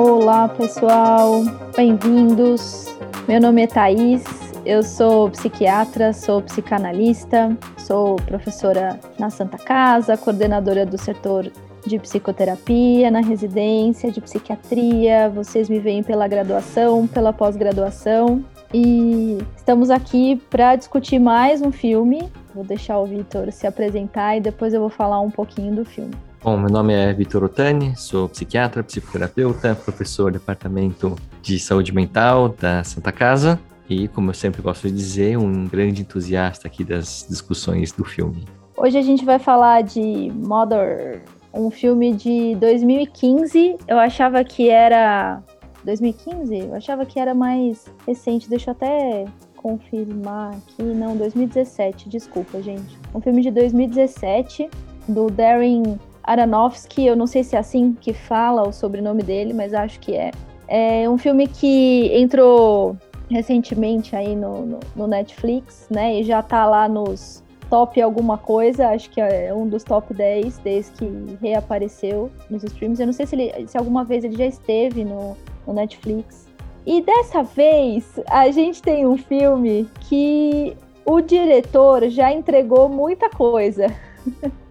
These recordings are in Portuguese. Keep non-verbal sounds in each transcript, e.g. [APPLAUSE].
Olá, pessoal, bem-vindos. Meu nome é Thaís, eu sou psiquiatra, sou psicanalista, sou professora na Santa Casa, coordenadora do setor de psicoterapia, na residência de psiquiatria. Vocês me veem pela graduação, pela pós-graduação. E estamos aqui para discutir mais um filme. Vou deixar o Vitor se apresentar e depois eu vou falar um pouquinho do filme. Bom, meu nome é Vitor Otani, sou psiquiatra, psicoterapeuta, professor do Departamento de Saúde Mental da Santa Casa e, como eu sempre gosto de dizer, um grande entusiasta aqui das discussões do filme. Hoje a gente vai falar de Mother, um filme de 2015. Eu achava que era 2015? Eu achava que era mais recente. Deixa eu até confirmar aqui. Não, 2017. Desculpa, gente. Um filme de 2017 do Darren Aronofsky, eu não sei se é assim que fala o sobrenome dele, mas acho que é. É um filme que entrou recentemente aí no, no, no Netflix, né? E já tá lá nos top alguma coisa, acho que é um dos top 10 desde que reapareceu nos streams. Eu não sei se, ele, se alguma vez ele já esteve no, no Netflix. E dessa vez a gente tem um filme que o diretor já entregou muita coisa. [LAUGHS]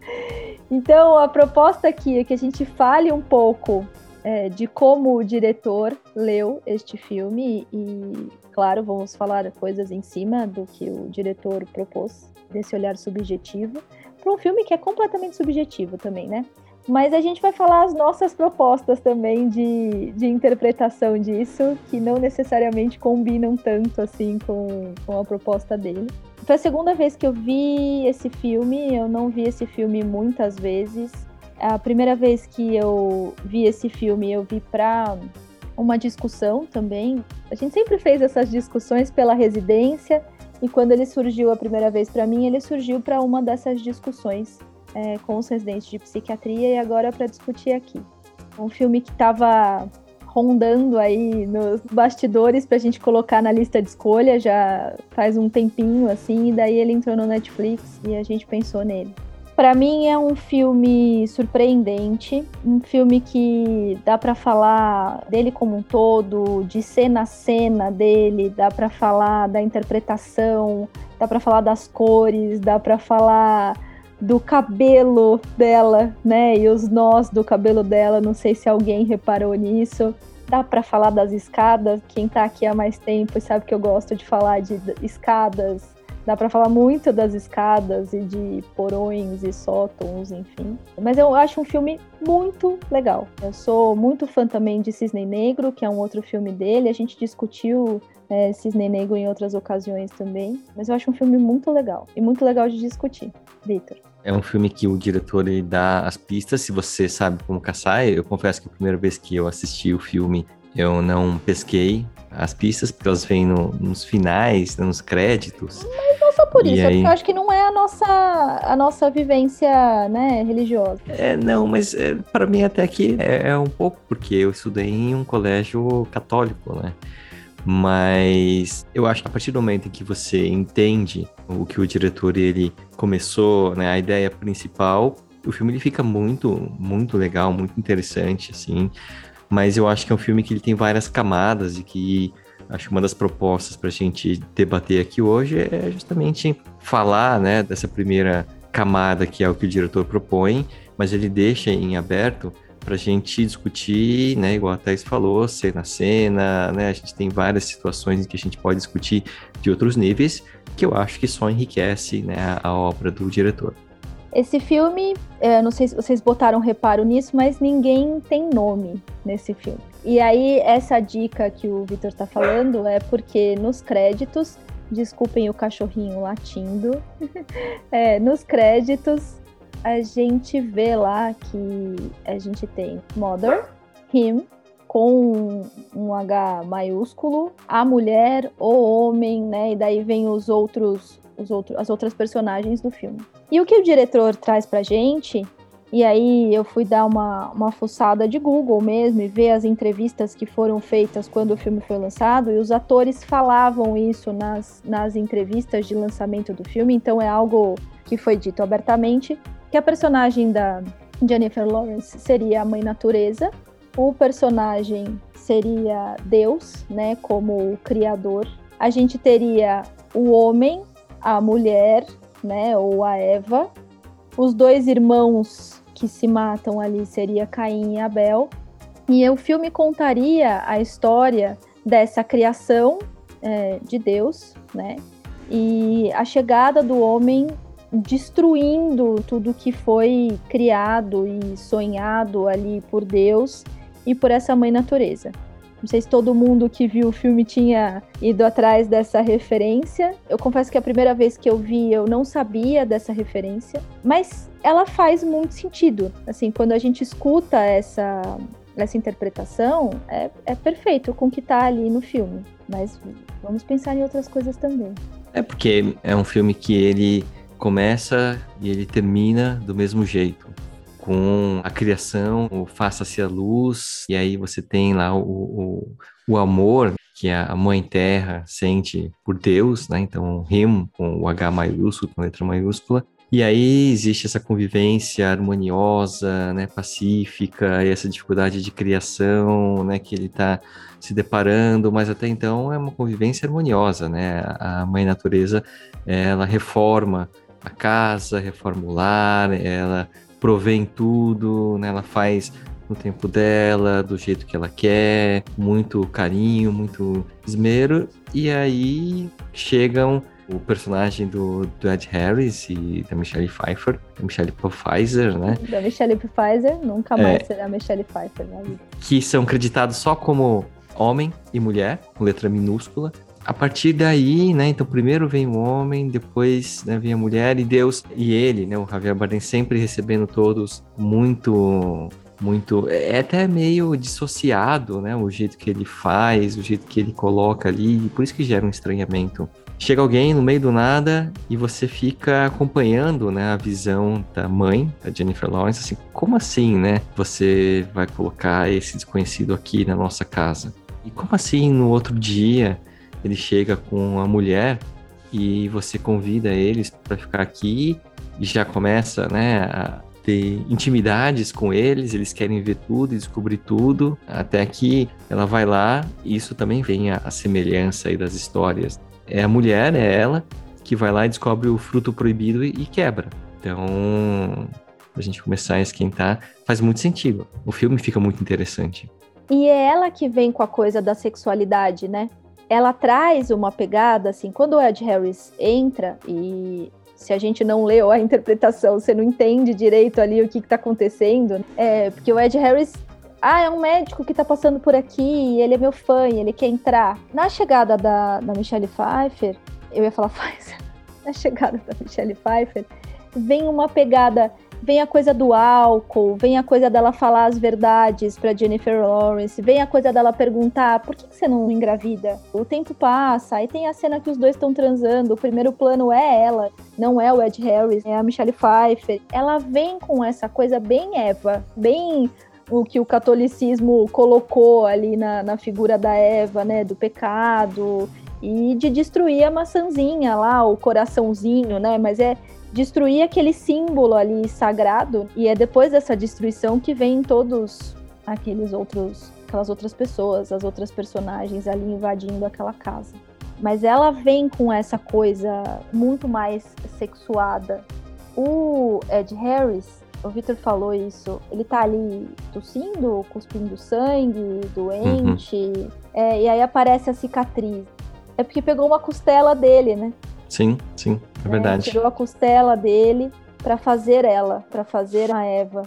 Então, a proposta aqui é que a gente fale um pouco é, de como o diretor leu este filme e, claro, vamos falar coisas em cima do que o diretor propôs, desse olhar subjetivo, para um filme que é completamente subjetivo também, né? Mas a gente vai falar as nossas propostas também de, de interpretação disso, que não necessariamente combinam tanto assim com, com a proposta dele. Foi a segunda vez que eu vi esse filme, eu não vi esse filme muitas vezes. A primeira vez que eu vi esse filme, eu vi para uma discussão também. A gente sempre fez essas discussões pela residência, e quando ele surgiu a primeira vez para mim, ele surgiu para uma dessas discussões é, com os residentes de psiquiatria e agora para discutir aqui. Um filme que estava rondando aí nos bastidores pra gente colocar na lista de escolha já faz um tempinho assim, e daí ele entrou no Netflix e a gente pensou nele. Para mim é um filme surpreendente, um filme que dá para falar dele como um todo, de cena a cena dele, dá para falar da interpretação, dá para falar das cores, dá para falar do cabelo dela, né? E os nós do cabelo dela, não sei se alguém reparou nisso. Dá para falar das escadas, quem tá aqui há mais tempo sabe que eu gosto de falar de escadas. Dá para falar muito das escadas e de porões e sótons, enfim. Mas eu acho um filme muito legal. Eu sou muito fã também de Cisne Negro, que é um outro filme dele. A gente discutiu é, Cisne Negro em outras ocasiões também. Mas eu acho um filme muito legal e muito legal de discutir. Vitor. É um filme que o diretor ele dá as pistas, se você sabe como caçar. Eu confesso que a primeira vez que eu assisti o filme, eu não pesquei as pistas, porque elas vêm no, nos finais, nos créditos. Mas não só por e isso, é aí... eu acho que não é a nossa, a nossa vivência né, religiosa. É, não, mas é, para mim até que é, é um pouco, porque eu estudei em um colégio católico, né? Mas eu acho que a partir do momento em que você entende o que o diretor ele começou, né, a ideia principal, o filme ele fica muito, muito legal, muito interessante, assim. Mas eu acho que é um filme que ele tem várias camadas e que acho que uma das propostas para a gente debater aqui hoje é justamente falar, né, dessa primeira camada que é o que o diretor propõe, mas ele deixa em aberto para a gente discutir, né, igual a Thais falou, cena a cena, né, a gente tem várias situações em que a gente pode discutir de outros níveis, que eu acho que só enriquece né, a obra do diretor. Esse filme, é, não sei se vocês botaram reparo nisso, mas ninguém tem nome nesse filme. E aí, essa dica que o Victor está falando é porque nos créditos, desculpem o cachorrinho latindo, [LAUGHS] é, nos créditos a gente vê lá que a gente tem Mother, Him, com um H maiúsculo, a mulher, o homem, né? E daí vem os outros, os outros, as outras personagens do filme. E o que o diretor traz pra gente, e aí eu fui dar uma, uma fuçada de Google mesmo e ver as entrevistas que foram feitas quando o filme foi lançado, e os atores falavam isso nas, nas entrevistas de lançamento do filme, então é algo que foi dito abertamente que a personagem da Jennifer Lawrence seria a mãe natureza o personagem seria Deus, né, como o criador. A gente teria o homem, a mulher, né, ou a Eva. Os dois irmãos que se matam ali seria Caim e Abel. E o filme contaria a história dessa criação é, de Deus, né? E a chegada do homem destruindo tudo que foi criado e sonhado ali por Deus e por essa mãe natureza. Não sei se todo mundo que viu o filme tinha ido atrás dessa referência. Eu confesso que a primeira vez que eu vi, eu não sabia dessa referência, mas ela faz muito sentido. Assim, quando a gente escuta essa essa interpretação, é, é perfeito com o que está ali no filme. Mas vamos pensar em outras coisas também. É porque é um filme que ele começa e ele termina do mesmo jeito com a criação, o faça-se a luz, e aí você tem lá o, o, o, amor que a mãe terra sente por Deus, né? Então, Him com o H maiúsculo, com letra maiúscula. E aí existe essa convivência harmoniosa, né, pacífica, e essa dificuldade de criação, né, que ele está se deparando, mas até então é uma convivência harmoniosa, né? A mãe natureza, ela reforma a casa, reforma o lar, ela provê em tudo, né? Ela faz no tempo dela, do jeito que ela quer, muito carinho, muito esmero. E aí chegam o personagem do, do Ed Harris e da Michelle Pfeiffer, da Michelle Pfizer, né? Da Michelle Pfizer, nunca mais é, será Michelle Pfeiffer na vida. Que são creditados só como homem e mulher, com letra minúscula, a partir daí, né, então primeiro vem o homem, depois né, vem a mulher e Deus e ele, né, o Javier Bardem sempre recebendo todos muito muito é até meio dissociado, né, o jeito que ele faz, o jeito que ele coloca ali, por isso que gera um estranhamento. Chega alguém no meio do nada e você fica acompanhando, né, a visão da mãe, da Jennifer Lawrence, assim, como assim, né? Você vai colocar esse desconhecido aqui na nossa casa? E como assim no outro dia ele chega com a mulher e você convida eles para ficar aqui e já começa, né, a ter intimidades com eles, eles querem ver tudo e descobrir tudo, até que ela vai lá, e isso também vem a, a semelhança aí das histórias. É a mulher, é ela, que vai lá e descobre o fruto proibido e, e quebra. Então, a gente começar a esquentar, faz muito sentido. O filme fica muito interessante. E é ela que vem com a coisa da sexualidade, né? Ela traz uma pegada, assim, quando o Ed Harris entra e se a gente não leu a [LAUGHS] interpretação, você não entende direito ali o que está acontecendo, é, porque o Ed Harris ah, é um médico que tá passando por aqui, ele é meu fã, ele quer entrar. Na chegada da, da Michelle Pfeiffer, eu ia falar [LAUGHS] Pfizer, na chegada da Michelle Pfeiffer, vem uma pegada vem a coisa do álcool, vem a coisa dela falar as verdades para Jennifer Lawrence, vem a coisa dela perguntar por que, você não engravida? O tempo passa, aí tem a cena que os dois estão transando, o primeiro plano é ela, não é o Ed Harris, é a Michelle Pfeiffer. Ela vem com essa coisa bem Eva, bem o que o catolicismo colocou ali na, na figura da Eva, né, do pecado e de destruir a maçãzinha lá, o coraçãozinho, né, mas é destruir aquele símbolo ali sagrado e é depois dessa destruição que vem todos aqueles outros aquelas outras pessoas, as outras personagens ali invadindo aquela casa. Mas ela vem com essa coisa muito mais sexuada. O Ed Harris, o Victor falou isso, ele tá ali tossindo, cuspindo sangue, doente, uhum. é, e aí aparece a cicatriz. É porque pegou uma costela dele, né? Sim, sim, é verdade. tirou a costela dele para fazer ela, para fazer a Eva.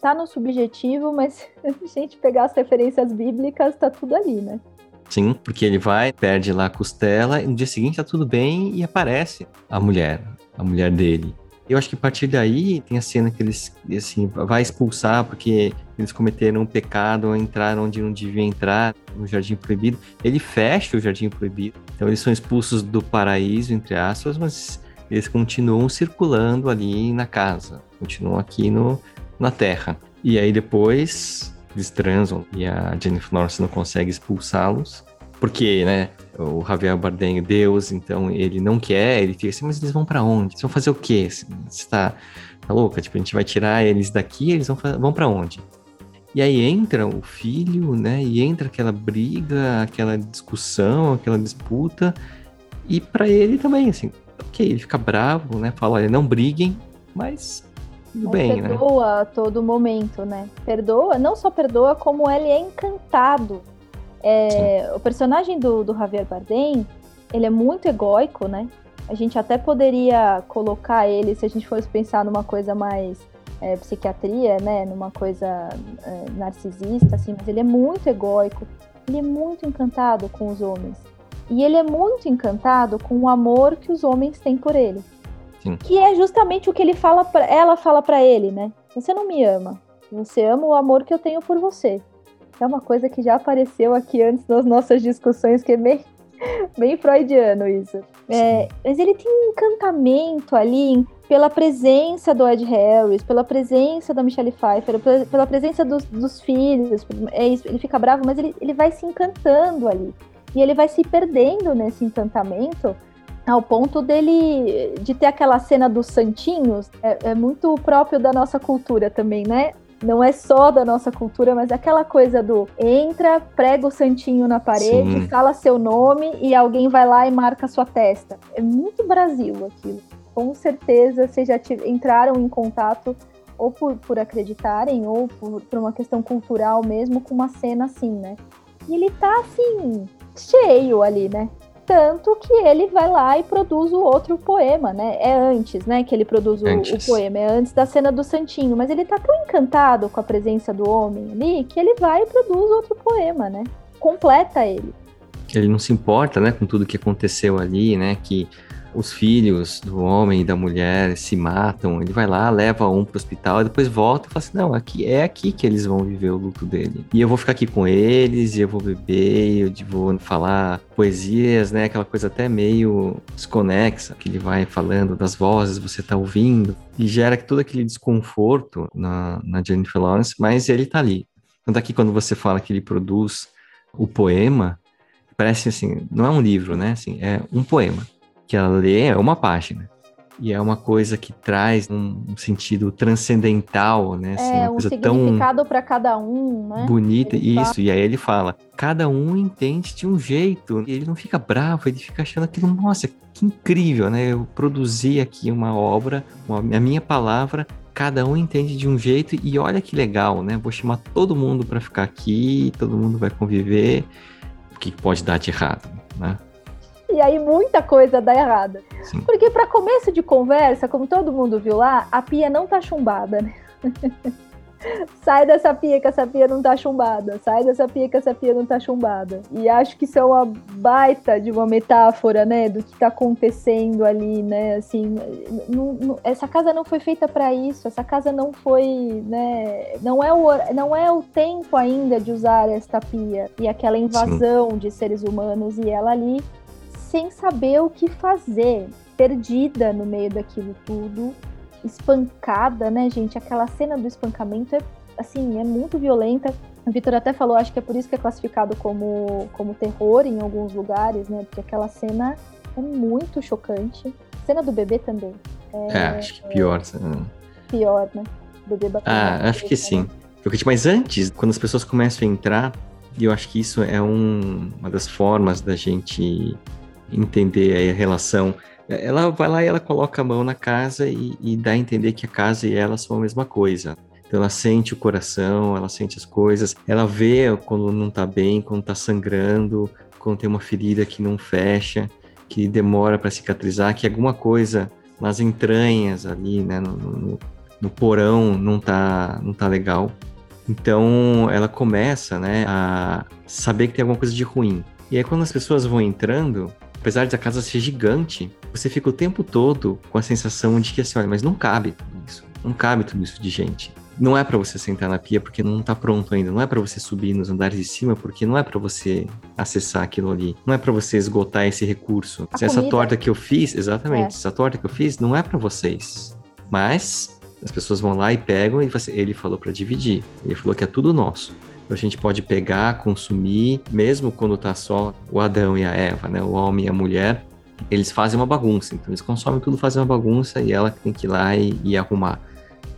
Tá no subjetivo, mas [LAUGHS] se a gente pegar as referências bíblicas, tá tudo ali, né? Sim, porque ele vai, perde lá a costela, e no dia seguinte tá tudo bem e aparece a mulher, a mulher dele. Eu acho que a partir daí tem a cena que eles, assim, vai expulsar porque eles cometeram um pecado, entraram onde não deviam entrar, no Jardim Proibido. Ele fecha o Jardim Proibido. Então eles são expulsos do paraíso, entre aspas, mas eles continuam circulando ali na casa, continuam aqui no, na Terra. E aí depois eles transam e a Jennifer Lawrence não consegue expulsá-los porque, né, o Javier Bardem, Deus, então ele não quer, ele fica assim, mas eles vão para onde? Eles vão fazer o quê? Você tá, tá louca? Tipo, a gente vai tirar eles daqui, eles vão, vão para onde? E aí entra o filho, né? E entra aquela briga, aquela discussão, aquela disputa. E para ele também, assim, ok, ele fica bravo, né? Fala, olha, não briguem, mas tudo bem, né? Perdoa a todo momento, né? Perdoa, não só perdoa, como ele é encantado. É, o personagem do, do Javier Bardem, ele é muito egóico, né? A gente até poderia colocar ele, se a gente fosse pensar numa coisa mais é, psiquiatria, né? Numa coisa é, narcisista, assim, mas ele é muito egóico. Ele é muito encantado com os homens. E ele é muito encantado com o amor que os homens têm por ele. Sim. Que é justamente o que ele fala pra, ela fala para ele, né? Você não me ama. Você ama o amor que eu tenho por você. É uma coisa que já apareceu aqui antes nas nossas discussões, que é bem, [LAUGHS] bem freudiano isso. É, mas ele tem um encantamento ali pela presença do Ed Harris, pela presença da Michelle Pfeiffer, pela presença dos, dos filhos. É isso, ele fica bravo, mas ele, ele vai se encantando ali. E ele vai se perdendo nesse encantamento ao ponto dele de ter aquela cena dos santinhos, é, é, muito próprio da nossa cultura também, né? Não é só da nossa cultura, mas aquela coisa do entra, prega o santinho na parede, Sim. fala seu nome e alguém vai lá e marca sua testa. É muito Brasil aquilo. Com certeza vocês já entraram em contato ou por, por acreditarem ou por, por uma questão cultural mesmo com uma cena assim, né? E ele tá assim, cheio ali, né? Tanto que ele vai lá e produz o outro poema, né? É antes, né, que ele produz o, o, poema, é antes da cena do Santinho. Mas ele tá tão encantado com a presença do homem ali que ele vai e produz outro poema, né? Completa ele. Ele não se importa, né, com tudo que aconteceu ali, né? Que os filhos do homem e da mulher se matam, ele vai lá, leva um pro hospital, e depois volta e fala assim, não, aqui é aqui que eles vão viver o luto dele. E eu vou ficar aqui com eles, e eu vou beber, eu vou falar poesias, né, aquela coisa até meio desconexa, que ele vai falando das vozes, você tá ouvindo, e gera todo aquele desconforto na, na Jennifer Lawrence, mas ele tá ali. Tanto aqui quando você fala que ele produz o poema, parece assim, não é um livro, né, assim, é um poema que ela lê é uma página. E é uma coisa que traz um, sentido transcendental, né? Assim, é, um significado para cada um, né? Bonita, ele isso. Fala. E aí ele fala, cada um entende de um jeito. E ele não fica bravo, ele fica achando aquilo, nossa, que incrível, né? Eu produzi aqui uma obra, uma, a minha palavra, cada um entende de um jeito e olha que legal, né? Vou chamar todo mundo para ficar aqui, todo mundo vai conviver. O que pode dar de errado, né? E aí muita coisa dá errada. Sim. Porque para começo de conversa, como todo mundo viu lá, a pia não tá chumbada, né? [LAUGHS] Sai dessa pia que essa pia não tá chumbada. Sai dessa pia que essa pia não tá chumbada. E acho que isso é uma baita de uma metáfora, né? Do que tá acontecendo ali, né? Assim, não, não, essa casa não foi feita para isso. Essa casa não foi, né? Não é, o, não é o tempo ainda de usar esta pia. E aquela invasão Sim. de seres humanos e ela ali sem saber o que fazer, perdida no meio daquilo tudo, espancada, né, gente? Aquela cena do espancamento é assim, é muito violenta. O Vitor até falou, acho que é por isso que é classificado como, como terror em alguns lugares, né? Porque aquela cena é muito chocante. Cena do bebê também. É, é acho que pior. É, pior, né? O bebê batendo. Ah, acho que sim. Mas antes, quando as pessoas começam a entrar, e eu acho que isso é um, uma das formas da gente entender a relação. Ela vai lá e ela coloca a mão na casa e, e dá a entender que a casa e ela são a mesma coisa. Então ela sente o coração, ela sente as coisas, ela vê quando não tá bem, quando tá sangrando, quando tem uma ferida que não fecha, que demora para cicatrizar, que alguma coisa nas entranhas ali, né, no, no, no, porão não tá, não tá legal. Então ela começa, né, a saber que tem alguma coisa de ruim. E aí quando as pessoas vão entrando, apesar de a casa ser gigante, você fica o tempo todo com a sensação de que assim, olha, mas não cabe tudo isso. Não cabe tudo isso de gente. Não é para você sentar na pia porque não tá pronto ainda. Não é para você subir nos andares de cima porque não é para você acessar aquilo ali. Não é para você esgotar esse recurso. A essa comida. torta que eu fiz, exatamente, é. essa torta que eu fiz não é para vocês. Mas as pessoas vão lá e pegam e você, ele falou para dividir. Ele falou que é tudo nosso a gente pode pegar, consumir, mesmo quando tá só o Adão e a Eva, né? O homem e a mulher, eles fazem uma bagunça. Então eles consomem tudo, fazem uma bagunça e ela tem que ir lá e, e arrumar.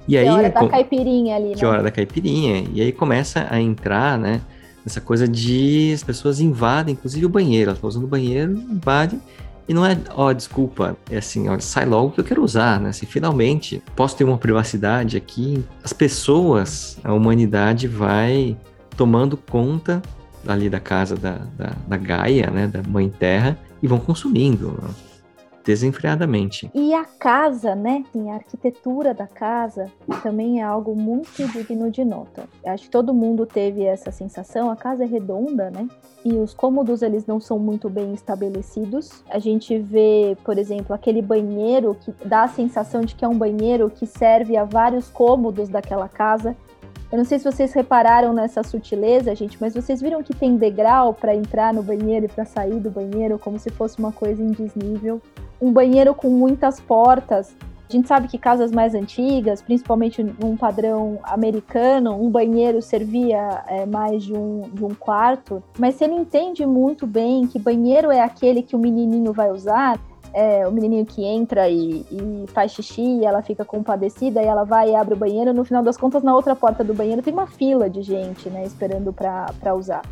E aí, que hora da caipirinha ali, Que né? hora da caipirinha. E aí começa a entrar, né? Essa coisa de as pessoas invadem, inclusive o banheiro. Ela tá usando o banheiro, invade. E não é, ó, desculpa, é assim, ó, sai logo que eu quero usar, né? Assim, finalmente, posso ter uma privacidade aqui. As pessoas, a humanidade vai tomando conta ali da casa da, da, da Gaia, né? Da Mãe Terra, e vão consumindo. Desenfreadamente. E a casa, né? Assim, a arquitetura da casa também é algo muito digno de nota. Acho que todo mundo teve essa sensação. A casa é redonda, né? E os cômodos eles não são muito bem estabelecidos. A gente vê, por exemplo, aquele banheiro que dá a sensação de que é um banheiro que serve a vários cômodos daquela casa. Eu não sei se vocês repararam nessa sutileza, gente, mas vocês viram que tem degrau para entrar no banheiro e para sair do banheiro, como se fosse uma coisa indisnível um banheiro com muitas portas. A gente sabe que casas mais antigas, principalmente num padrão americano, um banheiro servia é, mais de um, de um quarto, mas você não entende muito bem que banheiro é aquele que o menininho vai usar, é, o menininho que entra e, e, faz xixi, e ela fica compadecida, e ela vai e abre o banheiro, no final das contas, na outra porta do banheiro tem uma fila de gente, né, esperando para usar.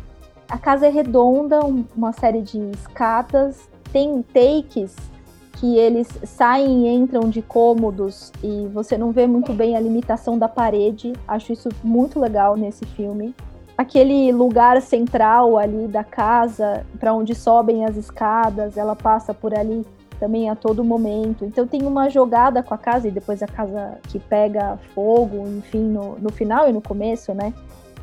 A casa é redonda, uma série de escadas, tem takes que eles saem e entram de cômodos e você não vê muito bem a limitação da parede. Acho isso muito legal nesse filme. Aquele lugar central ali da casa, para onde sobem as escadas, ela passa por ali também a todo momento. Então tem uma jogada com a casa e depois a casa que pega fogo, enfim, no, no final e no começo, né?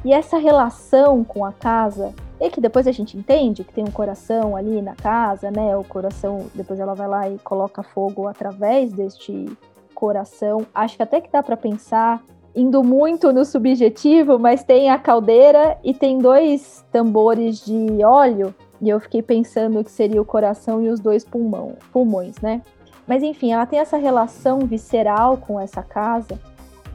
E essa relação com a casa e que depois a gente entende que tem um coração ali na casa, né? O coração, depois ela vai lá e coloca fogo através deste coração. Acho que até que dá para pensar indo muito no subjetivo, mas tem a caldeira e tem dois tambores de óleo, e eu fiquei pensando que seria o coração e os dois pulmão, pulmões, né? Mas enfim, ela tem essa relação visceral com essa casa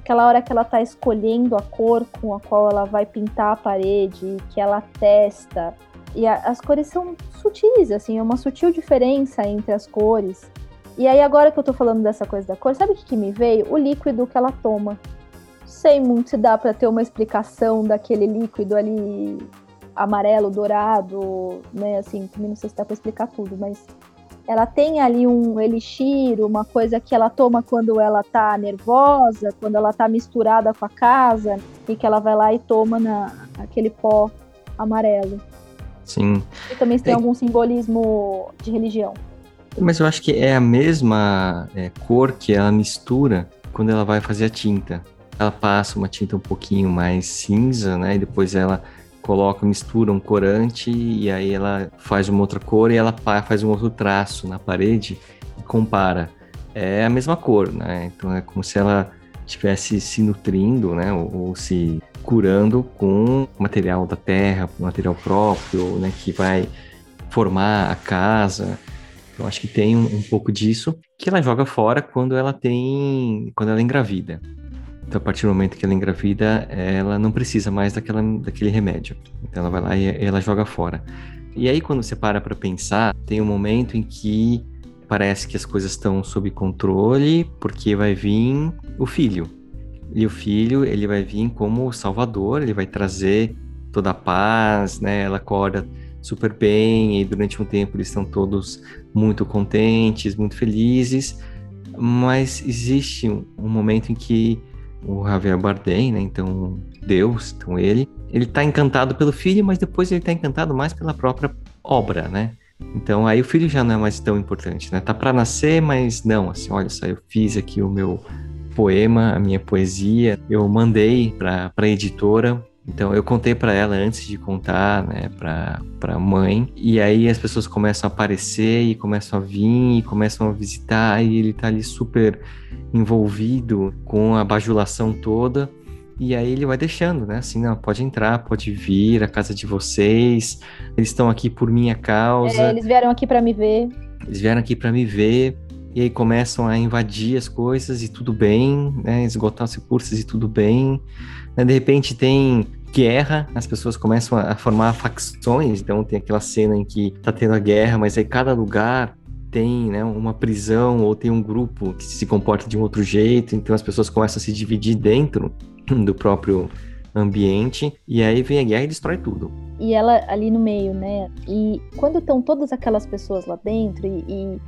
aquela hora que ela tá escolhendo a cor com a qual ela vai pintar a parede, que ela testa. E a, as cores são sutis, assim, é uma sutil diferença entre as cores. E aí, agora que eu tô falando dessa coisa da cor, sabe o que, que me veio? O líquido que ela toma. Sei muito se dá para ter uma explicação daquele líquido ali amarelo, dourado, né? Assim, também não sei se dá pra explicar tudo, mas ela tem ali um elixir, uma coisa que ela toma quando ela tá nervosa, quando ela tá misturada com a casa, e que ela vai lá e toma na, aquele pó amarelo. Sim. E também tem é... algum simbolismo de religião. Mas eu acho que é a mesma é, cor que ela mistura quando ela vai fazer a tinta. Ela passa uma tinta um pouquinho mais cinza, né? E depois ela coloca, mistura um corante e aí ela faz uma outra cor e ela faz um outro traço na parede e compara. É a mesma cor, né? Então é como se ela estivesse se nutrindo, né? Ou, ou, se curando com material da terra, material próprio, né? Que vai formar a casa. Eu acho que tem um, um pouco disso que ela joga fora quando ela tem, quando ela engravida. Então, a partir do momento que ela engravida, ela não precisa mais daquela, daquele remédio. Então, ela vai lá e ela joga fora. E aí, quando você para para pensar, tem um momento em que parece que as coisas estão sob controle, porque vai vir o filho. E o filho, ele vai vir como salvador, ele vai trazer toda a paz, né? Ela acorda super bem e durante um tempo eles estão todos muito contentes, muito felizes. Mas existe um, um momento em que o Javier Bardem, né? Então, Deus, então ele, ele tá encantado pelo filho, mas depois ele tá encantado mais pela própria obra, né? Então, aí o filho já não é mais tão importante, né? Tá para nascer, mas não, assim, olha só, eu fiz aqui o meu poema, a minha poesia, eu mandei para a editora, então eu contei para ela antes de contar, né, para para mãe. E aí as pessoas começam a aparecer e começam a vir e começam a visitar e ele tá ali super envolvido com a bajulação toda. E aí ele vai deixando, né? Assim, não, pode entrar, pode vir, a casa de vocês. Eles estão aqui por minha causa. É, eles vieram aqui para me ver. Eles vieram aqui para me ver. E aí começam a invadir as coisas e tudo bem, né? Esgotar os recursos e tudo bem. Né? De repente tem guerra, as pessoas começam a formar facções, então tem aquela cena em que tá tendo a guerra, mas aí cada lugar tem né, uma prisão ou tem um grupo que se comporta de um outro jeito, então as pessoas começam a se dividir dentro [CLEARS THROAT] do próprio ambiente e aí vem a guerra e destrói tudo. E ela ali no meio, né? E quando estão todas aquelas pessoas lá dentro e, e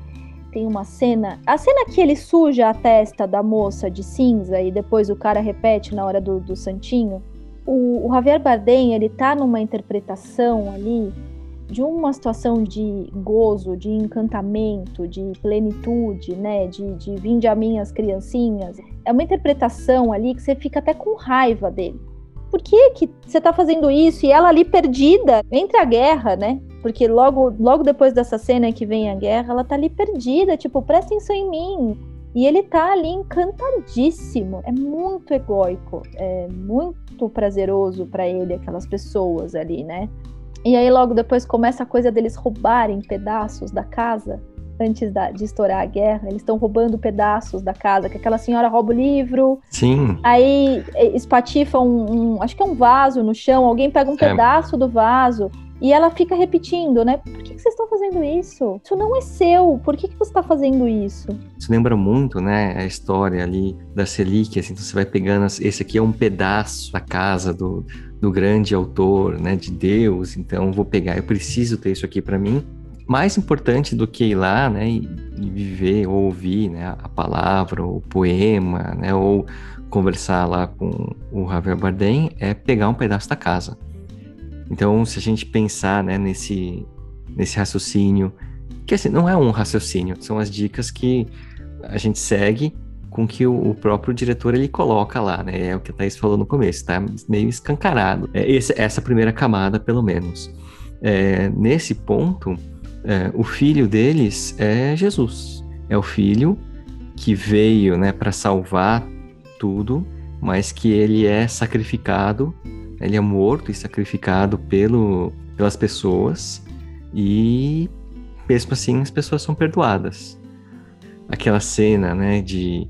tem uma cena, a cena que ele suja a testa da moça de cinza e depois o cara repete na hora do, do santinho. O, o Javier Bardem ele tá numa interpretação ali de uma situação de gozo, de encantamento, de plenitude, né? De, de vinde a mim as criancinhas. É uma interpretação ali que você fica até com raiva dele. Por que, que você está fazendo isso? E ela ali perdida entre a guerra, né? Porque logo, logo depois dessa cena que vem a guerra, ela tá ali perdida, tipo, presta atenção em mim. E ele tá ali encantadíssimo. É muito egóico, é muito prazeroso para ele, aquelas pessoas ali, né? E aí logo depois começa a coisa deles roubarem pedaços da casa antes da, de estourar a guerra. Eles estão roubando pedaços da casa, que aquela senhora rouba o livro. Sim. Aí é, espatifa um, um acho que é um vaso no chão, alguém pega um é. pedaço do vaso. E ela fica repetindo, né? Por que, que vocês estão fazendo isso? Isso não é seu. Por que, que você está fazendo isso? Isso lembra muito, né? A história ali das relíquias. Então você vai pegando. Esse aqui é um pedaço da casa do, do grande autor, né, de Deus, então vou pegar, eu preciso ter isso aqui para mim. Mais importante do que ir lá, né, e, viver ou ouvir, né, a palavra, o poema, né, ou conversar lá com o Javier Bardem é pegar um pedaço da casa. Então, se a gente pensar, né, nesse nesse raciocínio, que assim, não é um raciocínio, são as dicas que a gente segue com que o, o, próprio diretor ele coloca lá, né? É o que a Thaís falou no começo, tá meio escancarado. É esse, essa primeira camada, pelo menos. É, nesse ponto, é, o filho deles é Jesus. É o filho que veio, né, para salvar tudo, mas que ele é sacrificado, ele é morto e sacrificado pelo, pelas pessoas e mesmo assim as pessoas são perdoadas. Aquela cena, né, de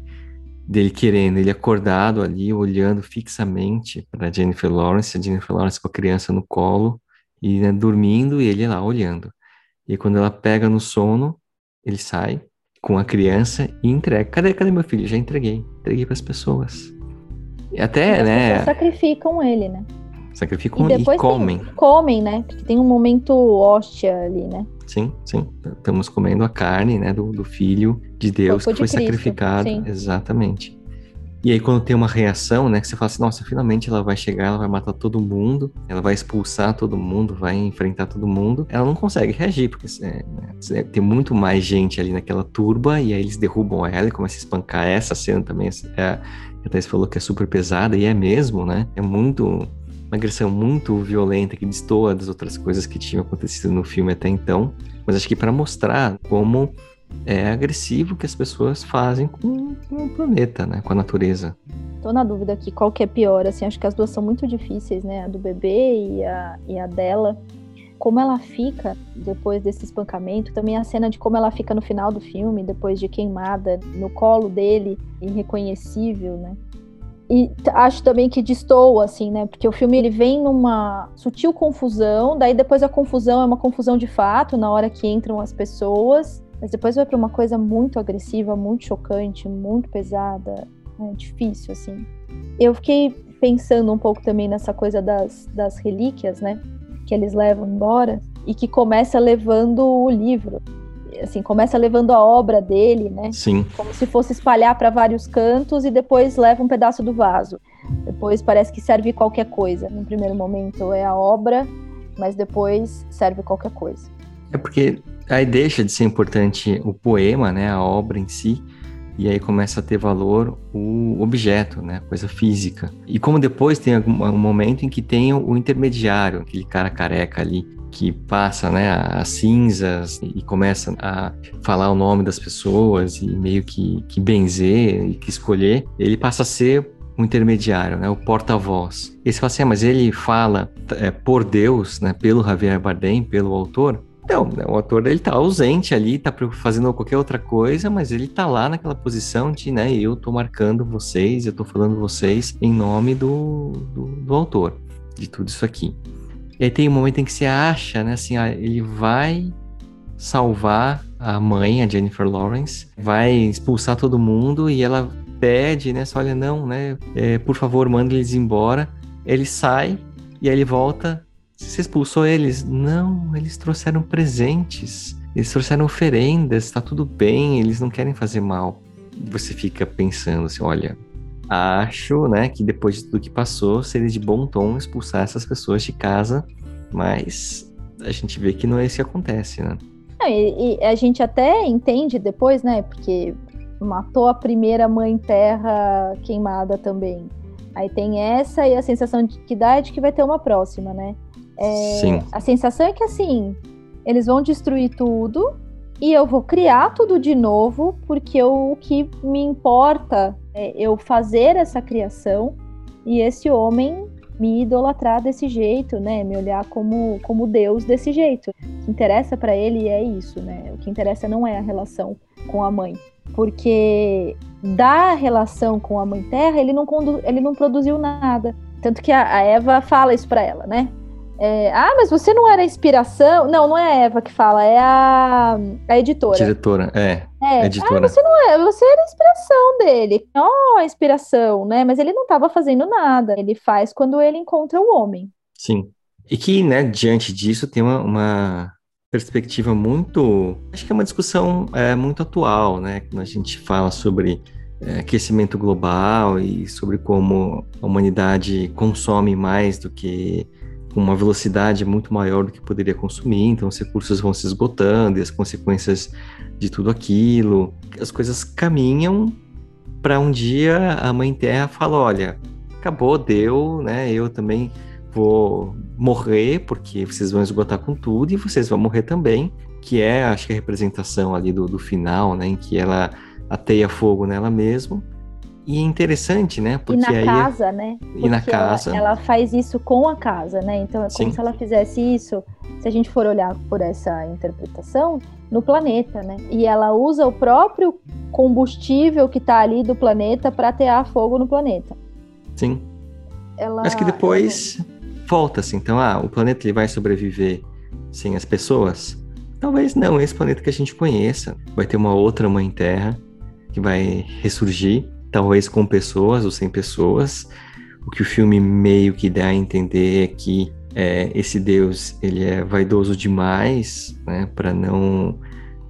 dele querendo, ele acordado ali, olhando fixamente para Jennifer Lawrence, a Jennifer Lawrence com a criança no colo, e né, dormindo, e ele lá olhando. E quando ela pega no sono, ele sai com a criança e entrega. Cadê, cadê meu filho? Já entreguei. Entreguei para as pessoas. E até, e né? sacrificam ele, né? Sacrificam e, e comem. Tem, comem, né? Porque tem um momento hóstia ali, né? Sim, sim. Estamos comendo a carne, né, do, do filho de Deus que foi sacrificado. Sim. Exatamente. E aí quando tem uma reação, né, que você fala assim, nossa, finalmente ela vai chegar, ela vai matar todo mundo, ela vai expulsar todo mundo, vai enfrentar todo mundo, ela não consegue reagir, porque né, tem muito mais gente ali naquela turba, e aí eles derrubam ela e começam a espancar essa cena também, é, a Thais falou que é super pesada, e é mesmo, né, é muito uma agressão muito violenta que destoa das outras coisas que tinham acontecido no filme até então, mas acho que para mostrar como é agressivo que as pessoas fazem com, com, o planeta, né, com a natureza. Tô na dúvida aqui qual que é pior, assim, acho que as duas são muito difíceis, né, a do bebê e a, e a dela. Como ela fica depois desse espancamento, também a cena de como ela fica no final do filme, depois de queimada, no colo dele, irreconhecível, né? E acho também que destoa, assim, né? Porque o filme ele vem numa sutil confusão, daí depois a confusão é uma confusão de fato, na hora que entram as pessoas, mas depois vai para uma coisa muito agressiva, muito chocante, muito pesada, né? difícil, assim. Eu fiquei pensando um pouco também nessa coisa das, das relíquias, né? Que eles levam embora e que começa levando o livro assim, começa levando a obra dele, né? Sim. Como se fosse espalhar para vários cantos e depois leva um pedaço do vaso. Depois parece que serve qualquer coisa. No primeiro momento é a obra, mas depois serve qualquer coisa. É porque aí deixa de ser importante o poema, né, a obra em si, e aí começa a ter valor o objeto, né, coisa física. E como depois tem um momento em que tem o intermediário, aquele cara careca ali, que passa né, as cinzas e começa a falar o nome das pessoas e meio que, que benzer e que escolher, ele passa a ser um intermediário, né, o porta-voz. E você fala assim, ah, mas ele fala é, por Deus, né, pelo Javier Bardem, pelo autor? Não, né, o autor ele tá ausente ali, tá fazendo qualquer outra coisa, mas ele tá lá naquela posição de, né, eu tô marcando vocês, eu tô falando vocês em nome do, do, do autor de tudo isso aqui. E aí tem um momento em que você acha, né, assim, ah, ele vai salvar a mãe, a Jennifer Lawrence, vai expulsar todo mundo e ela pede, né? Só olha, não, né? É, por favor, manda eles embora. Ele sai e aí ele volta. Você expulsou eles? Não, eles trouxeram presentes. Eles trouxeram oferendas, tá tudo bem, eles não querem fazer mal. Você fica pensando assim, olha, acho, né, que depois de tudo que passou, seria de bom tom expulsar essas pessoas de casa, mas a gente vê que não é isso que acontece, né? e, e, a gente até entende depois, né? Porque matou a primeira mãe terra queimada também. Aí tem essa e a sensação de que dá é de que vai ter uma próxima, né? É, Sim. A sensação é que assim, eles vão destruir tudo e eu vou criar tudo de novo, porque eu, o que me importa é eu fazer essa criação e esse homem me idolatrar desse jeito, né? Me olhar como, como Deus desse jeito. O que interessa para ele é isso, né? O que interessa não é a relação com a mãe. Porque da relação com a mãe terra, ele não, ele não produziu nada. Tanto que a, a Eva fala isso para ela, né? É, ah, mas você não era inspiração? Não, não é a Eva que fala, é a, a editora. Diretora, é. É, editora. Ah, você não é, você era a inspiração dele. Oh, a inspiração, né? Mas ele não estava fazendo nada. Ele faz quando ele encontra o homem. Sim. E que, né, diante disso, tem uma, uma perspectiva muito. Acho que é uma discussão é, muito atual, né? Quando a gente fala sobre é, aquecimento global e sobre como a humanidade consome mais do que com uma velocidade muito maior do que poderia consumir, então os recursos vão se esgotando e as consequências de tudo aquilo, as coisas caminham para um dia a Mãe Terra fala, olha, acabou, deu, né? Eu também vou morrer porque vocês vão esgotar com tudo e vocês vão morrer também, que é, acho que a representação ali do, do final, né? Em que ela ateia fogo nela mesma e é interessante, né? Porque e na aí, casa, né? Porque e na casa. Ela, ela, faz isso com a casa, né? Então é como Sim. se ela fizesse isso, se a gente for olhar por essa interpretação, no planeta, né? E ela usa o próprio combustível que está ali do planeta para atear fogo no planeta. Sim. Ela, Mas que depois ela... volta assim. Então, ah, o planeta ele vai sobreviver sem as pessoas? Talvez não, esse planeta que a gente conheça. Vai ter uma outra mãe terra que vai ressurgir talvez com pessoas ou sem pessoas. O que o filme meio que dá a entender é que é, esse Deus ele é vaidoso demais, né, para não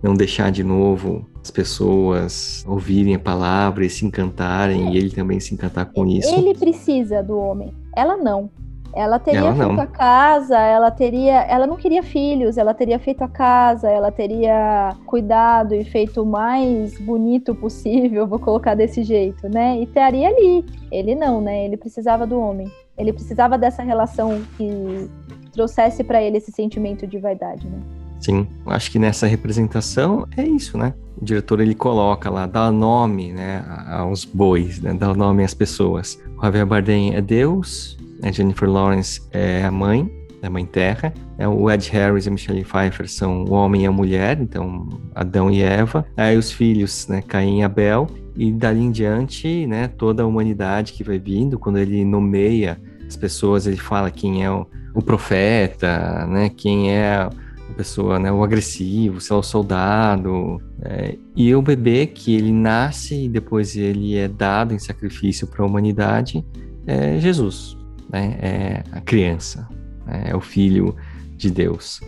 não deixar de novo as pessoas ouvirem a palavra e se encantarem e ele também se encantar com isso. Ele precisa do homem, ela não. Ela teria ela feito a casa, ela teria. Ela não queria filhos, ela teria feito a casa, ela teria cuidado e feito o mais bonito possível, vou colocar desse jeito, né? E estaria ali. Ele não, né? Ele precisava do homem. Ele precisava dessa relação que trouxesse para ele esse sentimento de vaidade, né? Sim, acho que nessa representação é isso, né? O diretor ele coloca lá, dá nome, né, aos bois, né, dá nome às pessoas. O Javier Bardem é Deus, a Jennifer Lawrence é a mãe, a mãe terra. É, o Ed Harris e a Michelle Pfeiffer são o homem e a mulher, então Adão e Eva. Aí os filhos, né, Caim e Abel. E dali em diante, né, toda a humanidade que vai vindo, quando ele nomeia as pessoas, ele fala quem é o, o profeta, né, quem é a pessoa, né, o agressivo, se é o soldado. É, e o bebê que ele nasce e depois ele é dado em sacrifício para a humanidade é Jesus né, é a criança, né, é o filho de Deus.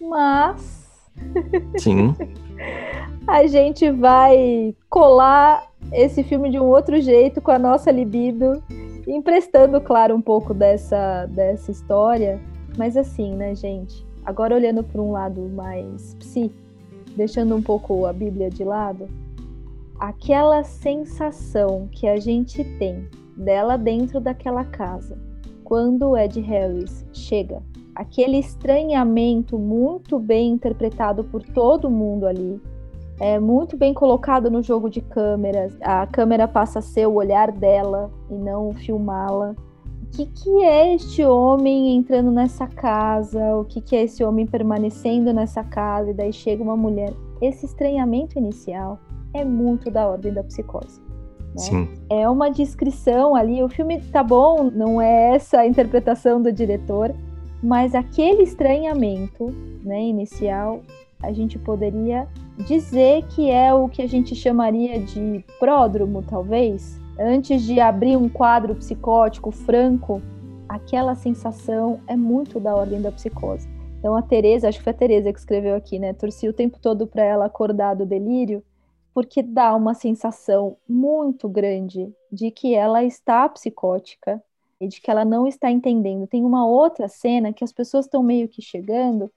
Mas. Sim. [LAUGHS] a gente vai colar esse filme de um outro jeito com a nossa libido, emprestando, claro, um pouco dessa, dessa história. Mas assim, né, gente? Agora olhando para um lado mais psi, deixando um pouco a Bíblia de lado, aquela sensação que a gente tem dela dentro daquela casa, quando Ed Harris chega. Aquele estranhamento muito bem interpretado por todo mundo ali, é muito bem colocado no jogo de câmeras. A câmera passa a ser o olhar dela e não filmá-la. O que, que é este homem entrando nessa casa? O que, que é esse homem permanecendo nessa casa? E daí chega uma mulher. Esse estranhamento inicial é muito da ordem da psicose. Né? Sim. É uma descrição ali. O filme tá bom, não é essa a interpretação do diretor, mas aquele estranhamento né, inicial a gente poderia dizer que é o que a gente chamaria de pródromo, talvez. Antes de abrir um quadro psicótico franco, aquela sensação é muito da ordem da psicose. Então a Teresa, acho que foi a Teresa que escreveu aqui, né? Torci o tempo todo para ela acordar do delírio, porque dá uma sensação muito grande de que ela está psicótica e de que ela não está entendendo. Tem uma outra cena que as pessoas estão meio que chegando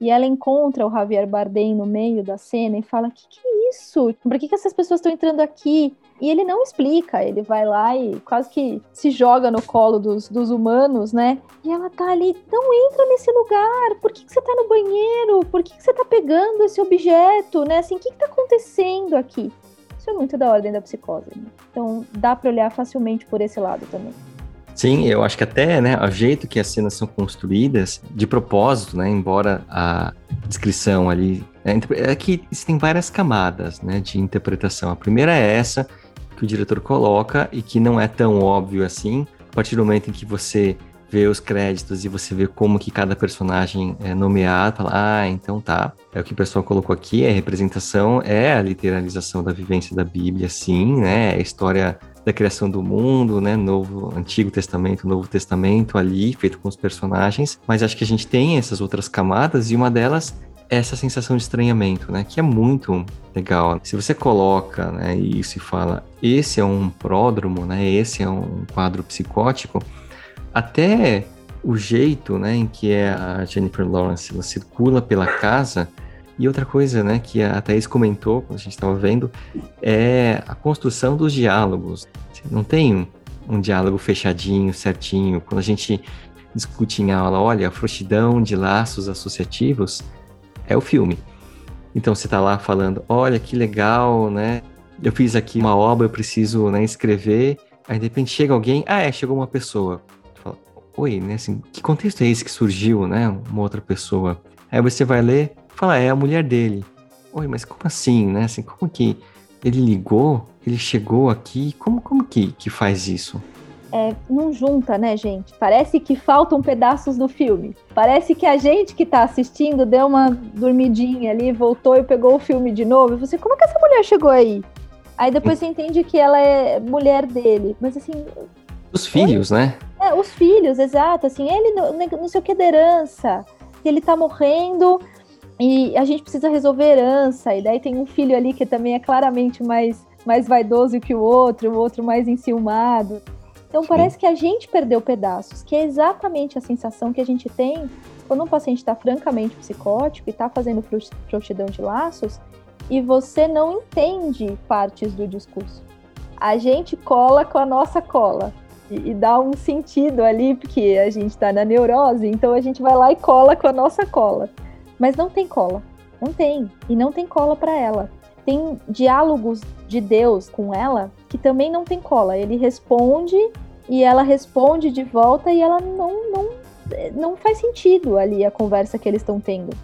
e ela encontra o Javier Bardem no meio da cena e fala: "Que que é isso? Por que, que essas pessoas estão entrando aqui?" E ele não explica, ele vai lá e quase que se joga no colo dos, dos humanos, né? E ela tá ali, não entra nesse lugar, por que, que você tá no banheiro? Por que, que você tá pegando esse objeto, né? Assim, o que, que tá acontecendo aqui? Isso é muito da ordem da psicose. Né? Então dá para olhar facilmente por esse lado também. Sim, eu acho que até, né, o jeito que as cenas são construídas, de propósito, né, embora a descrição ali, é, é que tem várias camadas, né, de interpretação. A primeira é essa que o diretor coloca e que não é tão óbvio assim, a partir do momento em que você vê os créditos e você vê como que cada personagem é nomeado, fala, ah, então tá. É o que o pessoal colocou aqui, é a representação, é a literalização da vivência da Bíblia, sim, né? É a história da criação do mundo, né? Novo, Antigo Testamento, Novo Testamento ali, feito com os personagens. Mas acho que a gente tem essas outras camadas e uma delas é essa sensação de estranhamento, né? Que é muito legal. Se você coloca né, isso e fala, esse é um pródromo, né? Esse é um quadro psicótico, até o jeito, né, em que é a Jennifer Lawrence circula pela casa e outra coisa, né, que a Thaís comentou quando a gente estava vendo, é a construção dos diálogos. Não tem um, um diálogo fechadinho, certinho. Quando a gente discute em aula, olha, a frouxidão de laços associativos é o filme. Então você está lá falando, olha que legal, né? Eu fiz aqui uma obra, eu preciso né, escrever. Aí de repente chega alguém, ah é, chegou uma pessoa. Fala, Oi, né? Assim, que contexto é esse que surgiu, né? Uma outra pessoa. Aí você vai ler, fala, é a mulher dele. Oi, mas como assim, né? Assim, como que ele ligou, ele chegou aqui, como, como que, que faz isso? É, não junta, né, gente? Parece que faltam pedaços do filme. Parece que a gente que tá assistindo deu uma dormidinha ali, voltou e pegou o filme de novo. E você, como que essa mulher chegou aí? Aí depois você entende que ela é mulher dele. Mas assim. Os filhos, né? É, os filhos, exato. Assim, ele não, não sei o que da herança. Ele tá morrendo, e a gente precisa resolver herança, e daí tem um filho ali que também é claramente mais, mais vaidoso que o outro, o outro mais enciumado. Então Sim. parece que a gente perdeu pedaços, que é exatamente a sensação que a gente tem quando um paciente está francamente psicótico e está fazendo frouxidão de laços e você não entende partes do discurso. A gente cola com a nossa cola e, e dá um sentido ali, porque a gente está na neurose, então a gente vai lá e cola com a nossa cola. Mas não tem cola. Não tem. E não tem cola para ela. Tem diálogos de Deus com ela que também não tem cola. Ele responde e ela responde de volta e ela não, não, não faz sentido ali a conversa que eles estão tendo.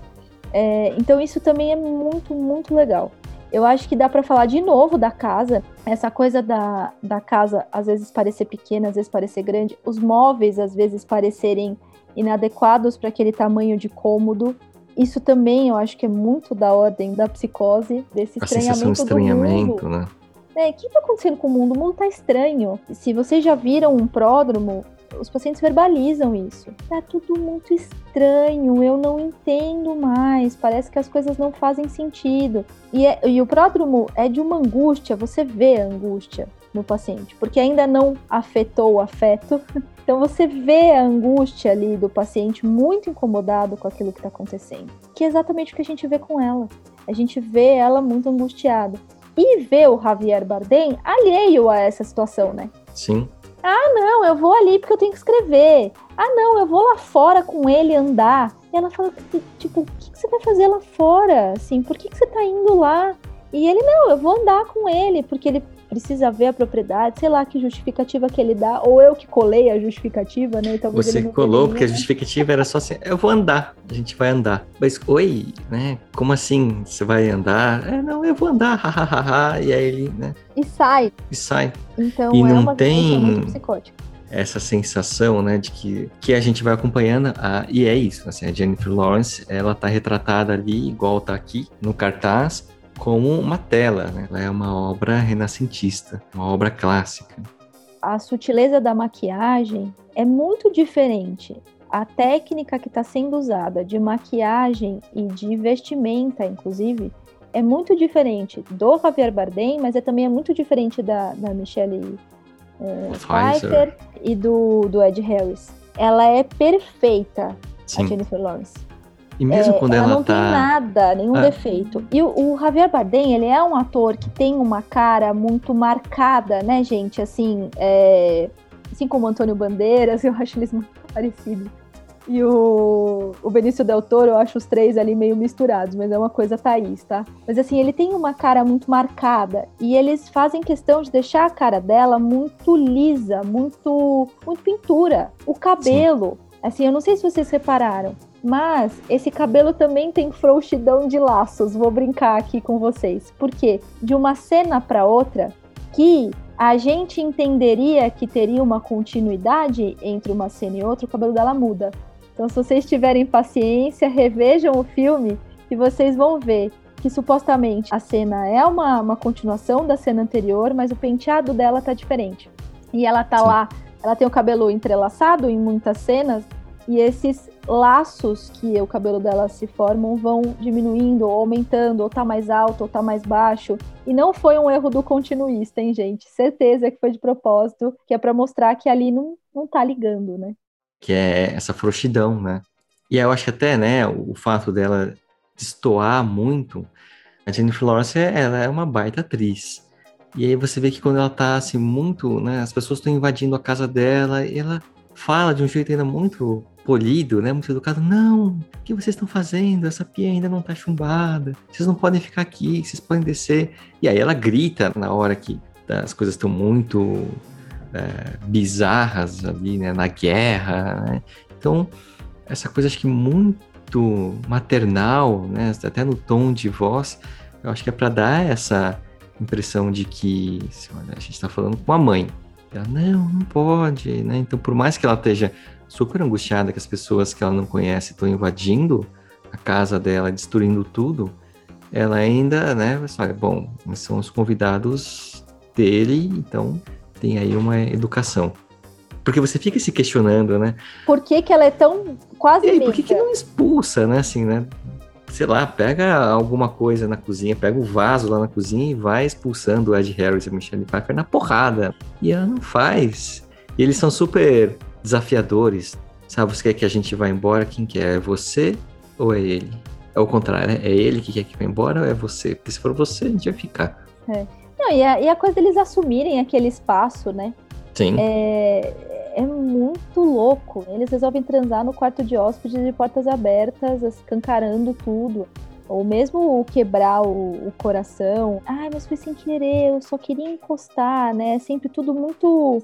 É, então isso também é muito, muito legal. Eu acho que dá para falar de novo da casa. Essa coisa da, da casa às vezes parecer pequena, às vezes parecer grande. Os móveis às vezes parecerem inadequados para aquele tamanho de cômodo. Isso também eu acho que é muito da ordem da psicose, desse a estranhamento, estranhamento do mundo. né? É, o que está acontecendo com o mundo? O mundo está estranho. Se vocês já viram um pródromo, os pacientes verbalizam isso. Tá tudo muito estranho, eu não entendo mais, parece que as coisas não fazem sentido. E, é, e o pródromo é de uma angústia, você vê a angústia no paciente, porque ainda não afetou o afeto, Então você vê a angústia ali do paciente muito incomodado com aquilo que está acontecendo, que é exatamente o que a gente vê com ela. A gente vê ela muito angustiada. E vê o Javier Bardem alheio a essa situação, né? Sim. Ah, não, eu vou ali porque eu tenho que escrever. Ah, não, eu vou lá fora com ele andar. E ela fala, tipo, o que, você vai fazer lá fora? Assim, por que, que você tá indo lá? E ele, não, eu vou andar com ele, porque ele precisa ver a propriedade, sei lá que justificativa que ele dá, ou eu que colei a justificativa, né? Talvez Você colou, porque a justificativa era só assim, eu vou andar, a gente vai andar. Mas, oi, né? Como assim você vai andar? É, não, eu vou andar, hahaha, e aí ele, né? E sai. E sai. Então e é não tem... muito psicótica. essa sensação, né, de que, que a gente vai acompanhando, a, e é isso, assim, a Jennifer Lawrence, ela tá retratada ali, igual tá aqui no cartaz, como uma tela, né? Ela é uma obra renascentista, uma obra clássica. A sutileza da maquiagem é muito diferente. A técnica que está sendo usada de maquiagem e de vestimenta, inclusive, é muito diferente do Javier Bardem, mas é também é muito diferente da, da Michelle uh, Pfeiffer e do, do Ed Harris. Ela é perfeita, Sim. a Jennifer Lawrence. E mesmo é, quando ela, ela não tá... tem nada, nenhum ah. defeito. E o, o, Javier Bardem, ele é um ator que tem uma cara muito marcada, né, gente? Assim, é... assim como o Antônio Bandeiras, [LAUGHS] eu acho eles muito parecidos. E o, o Benício Del Toro, eu acho os três ali meio misturados, mas é uma coisa Thaís, tá? Mas assim, ele tem uma cara muito marcada e eles fazem questão de deixar a cara dela muito lisa, muito, muito pintura. O cabelo, Sim. assim, eu não sei se vocês repararam, mas esse cabelo também tem frouxidão de laços. Vou brincar aqui com vocês. Porque de uma cena para outra, que a gente entenderia que teria uma continuidade entre uma cena e outra, o cabelo dela muda. Então, se vocês tiverem paciência, revejam o filme e vocês vão ver que supostamente a cena é uma, uma continuação da cena anterior, mas o penteado dela tá diferente. E ela tá Sim. lá, ela tem o cabelo entrelaçado em muitas cenas, e esses laços que o cabelo dela se formam vão diminuindo, ou aumentando, ou tá mais alto, ou tá mais baixo. E não foi um erro do continuista, hein, gente? Certeza que foi de propósito, que é para mostrar que ali não, não tá ligando, né? que é essa frouxidão, né? E eu acho até, né, o fato dela destoar muito, a Jennifer Lawrence, ela é uma baita atriz. E aí você vê que quando ela tá, assim, muito, né, as pessoas estão invadindo a casa dela, e ela fala de um jeito ainda muito polido, né, muito educado, não, o que vocês estão fazendo? Essa pia ainda não tá chumbada, vocês não podem ficar aqui, vocês podem descer. E aí ela grita na hora que as coisas estão muito é, bizarras ali, né, na guerra, né? Então, essa coisa acho que muito maternal, né, até no tom de voz, eu acho que é para dar essa impressão de que olha, a gente está falando com a mãe. Ela, não, não pode, né? Então, por mais que ela esteja super angustiada que as pessoas que ela não conhece estão invadindo a casa dela, destruindo tudo, ela ainda, né, olha, bom, são os convidados dele, então tem aí uma educação. Porque você fica se questionando, né? Por que, que ela é tão quase e por que, que não expulsa, né? Assim, né? Sei lá, pega alguma coisa na cozinha, pega o vaso lá na cozinha e vai expulsando o Ed Harris e a Michelle Pfeiffer na porrada. E ela não faz. E eles são super desafiadores. Sabe, você quer que a gente vá embora? Quem quer? É você ou é ele? É o contrário, né? É ele que quer que vá embora ou é você? Porque se for você, a gente vai ficar. É. Não, e a, e a coisa deles assumirem aquele espaço, né? Sim. É, é muito louco. Eles resolvem transar no quarto de hóspedes de portas abertas, escancarando tudo. Ou mesmo quebrar o, o, coração. Ai, mas foi sem querer, eu só queria encostar, né? É sempre tudo muito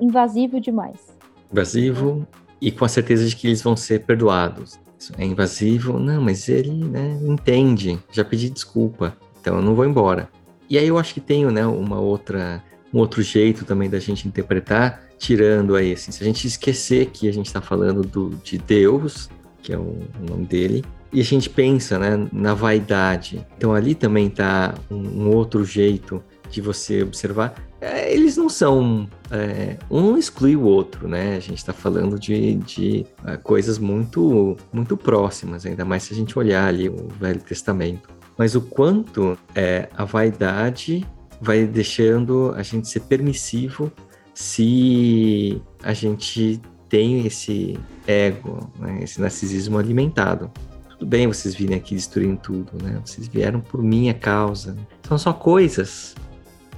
invasivo demais. Invasivo e com a certeza de que eles vão ser perdoados. Isso é invasivo, não, mas ele né, entende. Já pedi desculpa, então eu não vou embora. E aí eu acho que tem né, uma outra, um outro jeito também da gente interpretar, tirando aí, assim, se a gente esquecer que a gente está falando do, de Deus, que é o, o nome dele, e a gente pensa né, na vaidade. Então ali também está um, um, outro jeito de você observar. É, eles não são. É, um exclui o outro, né? A gente está falando de, de é, coisas muito, muito próximas, ainda mais se a gente olhar ali o Velho Testamento mas o quanto é, a vaidade vai deixando a gente ser permissivo se a gente tem esse ego, né, esse narcisismo alimentado. Tudo bem vocês virem aqui destruindo tudo, né? Vocês vieram por minha causa. São só coisas,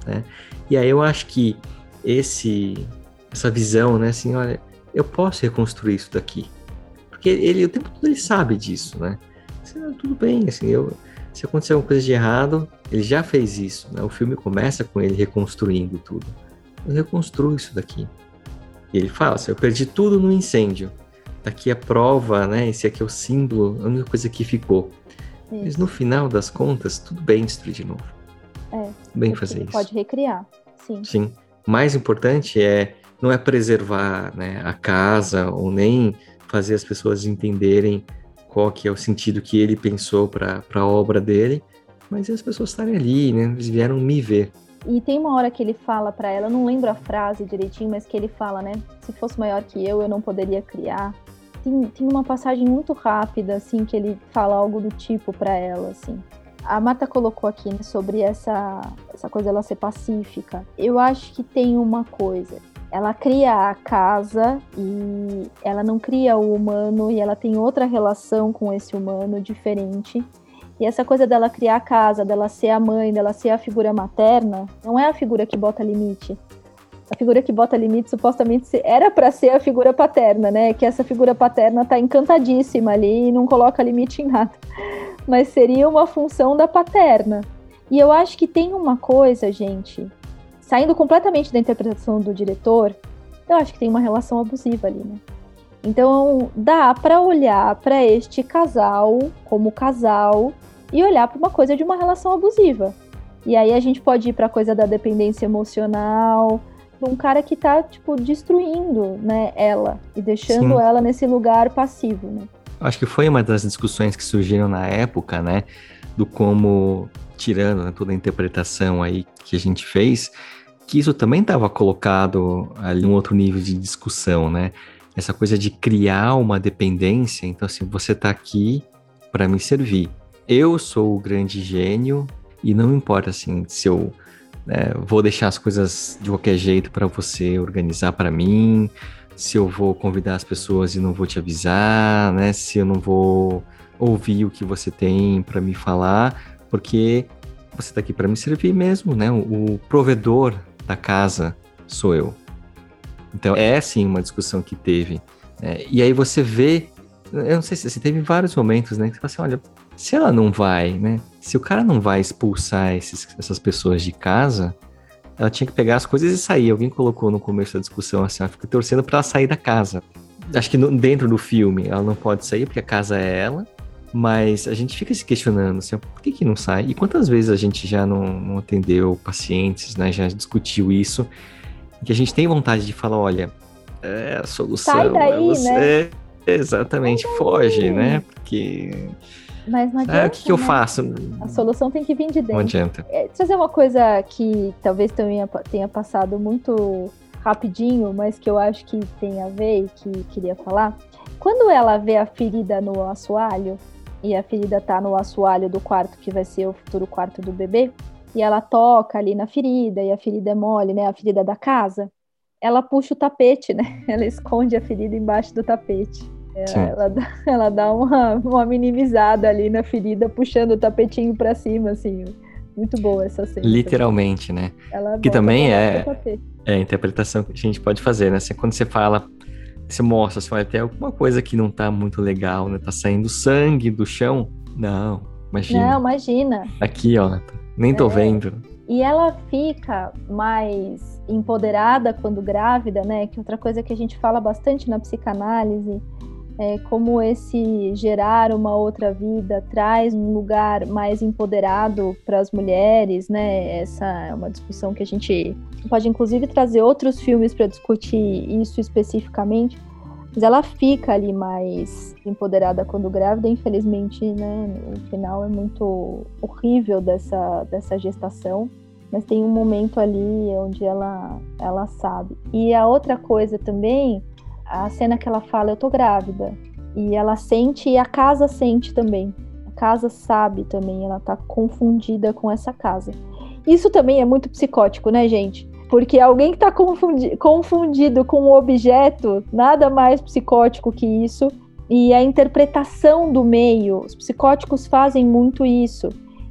né? E aí eu acho que esse essa visão, né, assim, olha, eu posso reconstruir isso daqui. Porque ele o tempo todo ele sabe disso, né? Assim, tudo bem, assim, eu se acontecer alguma coisa de errado, ele já fez isso, né? O filme começa com ele reconstruindo tudo. Eu reconstruo isso daqui. E ele fala, assim, eu perdi tudo no incêndio. Daqui a prova, né? Esse aqui é o símbolo, a única coisa que ficou. Isso. Mas no final das contas, tudo bem destruir de novo. É. Tudo bem fazer isso. Pode recriar, sim. Sim. Mais importante é não é preservar né, a casa ou nem fazer as pessoas entenderem qual que é o sentido que ele pensou para a obra dele, mas as pessoas estarem ali, né? Eles vieram me ver. E tem uma hora que ele fala para ela, não lembro a frase direitinho, mas que ele fala, né? Se fosse maior que eu, eu não poderia criar. Tem, tem uma passagem muito rápida, assim, que ele fala algo do tipo para ela, assim. A Marta colocou aqui né, sobre essa, essa coisa dela ser pacífica. Eu acho que tem uma coisa. Ela cria a casa e ela não cria o humano e ela tem outra relação com esse humano diferente e essa coisa dela criar a casa, dela ser a mãe, dela ser a figura materna, não é a figura que bota limite. A figura que bota limite supostamente era para ser a figura paterna, né? Que essa figura paterna tá encantadíssima ali e não coloca limite em nada. Mas seria uma função da paterna. E eu acho que tem uma coisa, gente, saindo completamente da interpretação do diretor, eu acho que tem uma relação abusiva ali, né? Então, dá para olhar para este casal como casal e olhar para uma coisa de uma relação abusiva. E aí a gente pode ir para a coisa da dependência emocional, um cara que tá tipo destruindo, né, ela e deixando Sim. ela nesse lugar passivo, né? Acho que foi uma das discussões que surgiram na época, né, do como tirando né, toda a interpretação aí que a gente fez, que isso também estava colocado ali em um outro nível de discussão, né? essa coisa de criar uma dependência. Então, assim, você está aqui para me servir. Eu sou o grande gênio e não importa assim se eu né, vou deixar as coisas de qualquer jeito para você organizar para mim, se eu vou convidar as pessoas e não vou te avisar, né? Se eu não vou ouvir o que você tem para me falar, porque você está aqui para me servir mesmo, né? O, o provedor da casa sou eu. Então é sim uma discussão que teve. É, e aí você vê, eu não sei se, se teve vários momentos, né? Que você fala assim, olha, se ela não vai, né? Se o cara não vai expulsar esses, essas pessoas de casa, ela tinha que pegar as coisas e sair. Alguém colocou no começo da discussão assim, ela fica torcendo para ela sair da casa. Acho que no, dentro do filme ela não pode sair porque a casa é ela, mas a gente fica se questionando assim, por que, que não sai? E quantas vezes a gente já não, não atendeu pacientes, né? Já discutiu isso que a gente tem vontade de falar, olha, é a solução. Sai daí, é você, né? Exatamente, foge, né? Porque. Mas não adianta. É, o que, que eu né? faço? A solução tem que vir de dentro. Não adianta. É, trazer uma coisa que talvez tenha, tenha passado muito rapidinho, mas que eu acho que tem a ver e que queria falar. Quando ela vê a ferida no assoalho, e a ferida tá no assoalho do quarto que vai ser o futuro quarto do bebê, e ela toca ali na ferida, e a ferida é mole, né? A ferida da casa. Ela puxa o tapete, né? [LAUGHS] Ela esconde a ferida embaixo do tapete. Ela, ela, dá, [LAUGHS] ela dá uma, uma minimizada ali na ferida, puxando o tapetinho para cima, assim. Muito boa essa cena. Literalmente, né? Ela que também é, é a interpretação que a gente pode fazer, né? Assim, quando você fala, você mostra, assim, olha, tem alguma coisa que não tá muito legal, né? Tá saindo sangue do chão. Não, imagina. Não, imagina. Aqui, ó, nem tô é. vendo. E ela fica mais empoderada quando grávida, né? Que outra coisa que a gente fala bastante na psicanálise é como esse gerar uma outra vida traz um lugar mais empoderado para as mulheres, né? Essa é uma discussão que a gente pode inclusive trazer outros filmes para discutir isso especificamente mas ela fica ali mais empoderada quando grávida, infelizmente, né? O final é muito horrível dessa, dessa gestação. Mas tem um momento ali onde ela, ela sabe. E a outra coisa também, a cena que ela fala, eu tô grávida. E ela sente, e a casa sente também. A casa sabe também, ela tá confundida com essa casa. Isso também é muito psicótico, né, gente? Porque alguém que está confundi confundido com um objeto, nada mais psicótico que isso. E a interpretação do meio, os psicóticos fazem muito isso.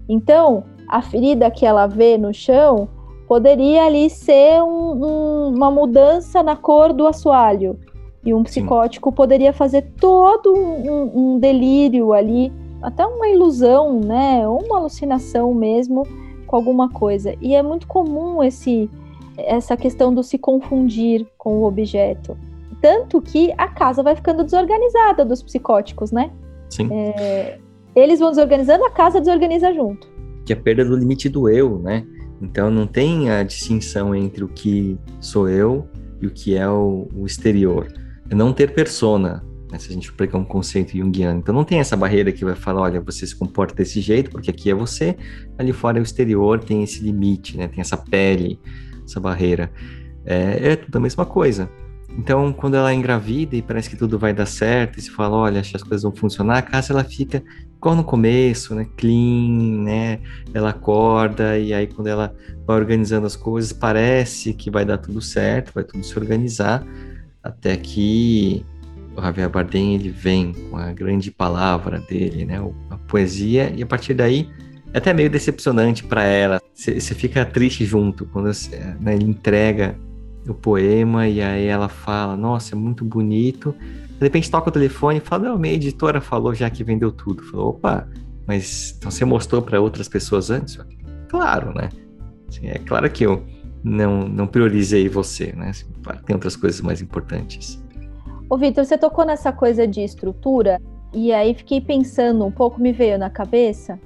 Então, a ferida que ela vê no chão poderia ali ser um, um, uma mudança na cor do assoalho. E um psicótico Sim. poderia fazer todo um, um, delírio ali, até uma ilusão, né? Ou uma alucinação mesmo com alguma coisa. E é muito comum esse essa questão do se confundir com o objeto. Tanto que a casa vai ficando desorganizada dos psicóticos, né? Sim. É, eles vão desorganizando, a casa desorganiza junto. Que é a perda do limite do eu, né? Então não tem a distinção entre o que sou eu e e o que é o, o exterior. É não ter persona, né, se a gente pegar um conceito junguiano. Então não tem essa barreira que vai falar, olha, você se comporta desse jeito, porque aqui é você, ali fora é o exterior, tem esse limite, né? Tem essa pele, essa barreira. É, é tudo a mesma coisa. Então, quando ela é engravida e parece que tudo vai dar certo, e se fala, olha, acho que as coisas vão funcionar, a casa ela fica igual no começo, né? Clean, né? Ela acorda e aí quando ela vai organizando as coisas, parece que vai dar tudo certo, vai tudo se organizar, até que o Javier Bardem ele vem com a grande palavra dele, né? A poesia, e a partir daí é até meio decepcionante para ela. Você fica triste junto quando né, ele entrega o poema e aí ela fala: Nossa, é muito bonito. De repente toca o telefone e fala: Não, minha editora falou já que vendeu tudo. Falou: Opa, mas então você mostrou para outras pessoas antes? Claro, né? Assim, é claro que eu não, não priorizei você, né? Assim, tem outras coisas mais importantes. Ô, Vitor, você tocou nessa coisa de estrutura e aí fiquei pensando um pouco, me veio na cabeça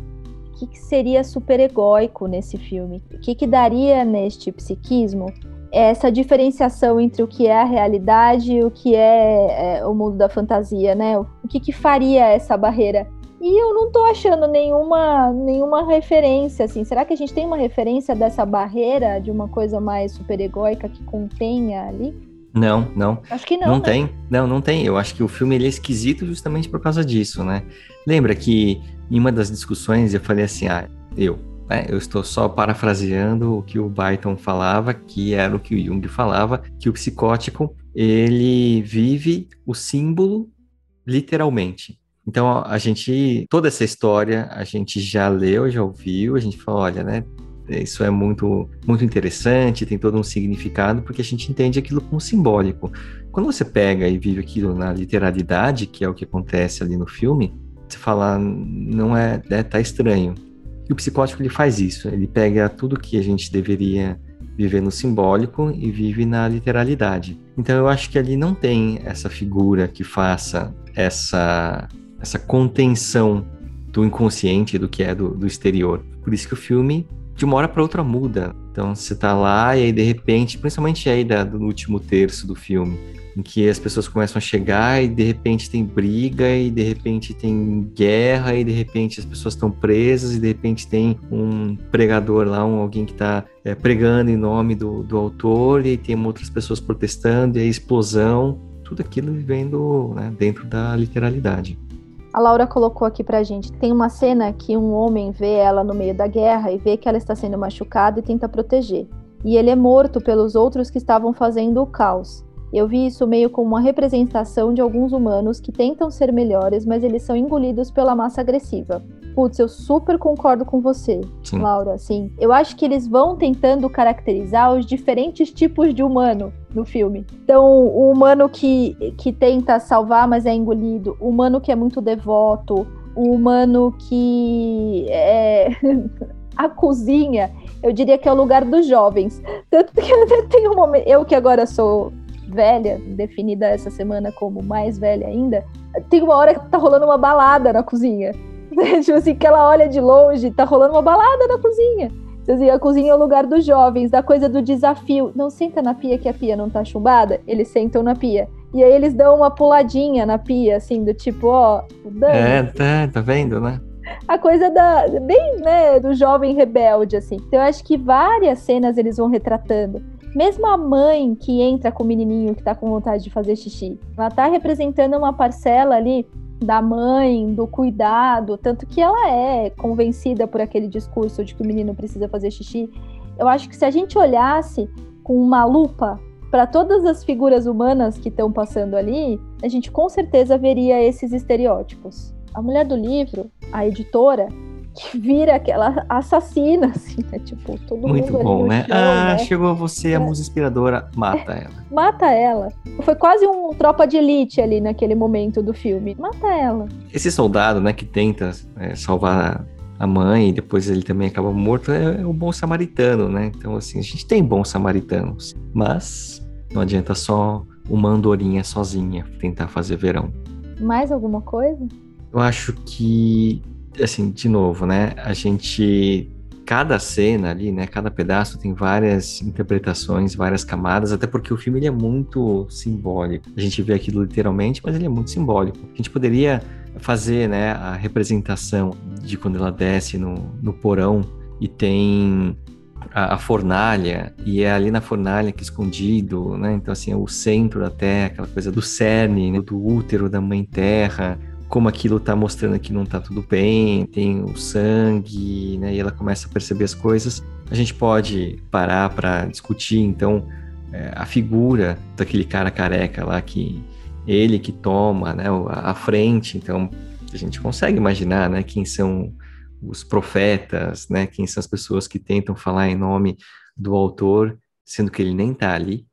o que, que seria super egóico nesse filme? O que, que daria neste psiquismo essa diferenciação entre o que é a realidade e o que é, é o mundo da fantasia, né? O que, que faria essa barreira? E eu não tô achando nenhuma, nenhuma referência, assim. Será que a gente tem uma referência dessa barreira, de uma coisa mais superegóica que contenha ali? Não, não. Acho que não. Não né? tem. Não, não tem. Eu acho que o filme ele é esquisito justamente por causa disso, né? Lembra que em uma das discussões eu falei assim, ah, eu, né? Eu estou só parafraseando o que o Byton falava, que era o que o Jung falava, que o psicótico ele vive o símbolo literalmente. Então a gente toda essa história a gente já leu, já ouviu, a gente falou, olha, né? Isso é muito muito interessante, tem todo um significado porque a gente entende aquilo como simbólico. Quando você pega e vive aquilo na literalidade, que é o que acontece ali no filme, você fala, não é, é tá estranho. E o psicótico ele faz isso, ele pega tudo que a gente deveria viver no simbólico e vive na literalidade. Então eu acho que ali não tem essa figura que faça essa essa contenção do inconsciente do que é do, do exterior. Por isso que o filme de uma hora para outra muda. Então você tá lá e aí de repente, principalmente aí da, do último terço do filme, em que as pessoas começam a chegar e de repente tem briga e de repente tem guerra e de repente as pessoas estão presas e de repente tem um pregador lá, um, alguém que está é, pregando em nome do, do autor e tem outras pessoas protestando e a explosão, tudo aquilo vivendo né, dentro da literalidade. A Laura colocou aqui pra gente. Tem uma cena que um homem vê ela no meio da guerra e vê que ela está sendo machucada e tenta proteger. E ele é morto pelos outros que estavam fazendo o caos. Eu vi isso meio como uma representação de alguns humanos que tentam ser melhores, mas eles são engolidos pela massa agressiva. Putz, eu super concordo com você, Sim. Laura. Assim, eu acho que eles vão tentando caracterizar os diferentes tipos de humano no filme. Então, o humano que, que tenta salvar, mas é engolido, o humano que é muito devoto, o humano que é. [LAUGHS] a cozinha, eu diria que é o lugar dos jovens. Tanto que tem um momento. Eu que agora sou velha, definida essa semana como mais velha ainda, tem uma hora que tá rolando uma balada na cozinha. [LAUGHS] tipo assim, que ela olha de longe, tá rolando uma balada na cozinha. Então, assim, a cozinha é o lugar dos jovens, da coisa do desafio. Não senta na pia que a pia não tá chumbada, eles sentam na pia. E aí eles dão uma puladinha na pia, assim, do tipo, ó. É, tá, tá vendo, né? a coisa da bem né do jovem rebelde assim então eu acho que várias cenas eles vão retratando mesmo a mãe que entra com o menininho que tá com vontade de fazer xixi, ela tá representando uma parcela ali da mãe, do cuidado, tanto que ela é convencida por aquele discurso de que o menino precisa fazer xixi. Eu acho que se a gente olhasse com uma lupa para todas as figuras humanas que estão passando ali, a gente com certeza veria esses estereótipos. A mulher do livro, a editora, que vira aquela assassina, assim, né? Tipo, todo Muito mundo bom, né? Chão, ah, né? chegou você, a é. musa inspiradora, mata ela. Mata ela. Foi quase um tropa de elite ali naquele momento do filme. Mata ela. Esse soldado, né, que tenta é, salvar a mãe e depois ele também acaba morto, é, é o bom samaritano, né? Então, assim, a gente tem bons samaritanos, mas não adianta só uma andorinha sozinha tentar fazer verão. Mais alguma coisa? Eu acho que assim, de novo, né? A gente cada cena ali, né, cada pedaço tem várias interpretações, várias camadas, até porque o filme ele é muito simbólico. A gente vê aquilo literalmente, mas ele é muito simbólico. A gente poderia fazer, né, a representação de quando ela desce no, no porão e tem a, a, fornalha, e é ali na fornalha que é escondido, né? Então, assim, é o centro da Terra, aquela coisa do cerne, né? do útero da Mãe Terra, como aquilo está mostrando que não está tudo bem, tem o sangue, né? E ela começa a perceber as coisas. A gente pode parar para discutir, então, é, a figura daquele cara careca lá que ele que toma, né, a frente. Então, a gente consegue imaginar, né, quem são os profetas, né, quem são as pessoas que tentam falar em nome do autor, sendo que ele nem está ali.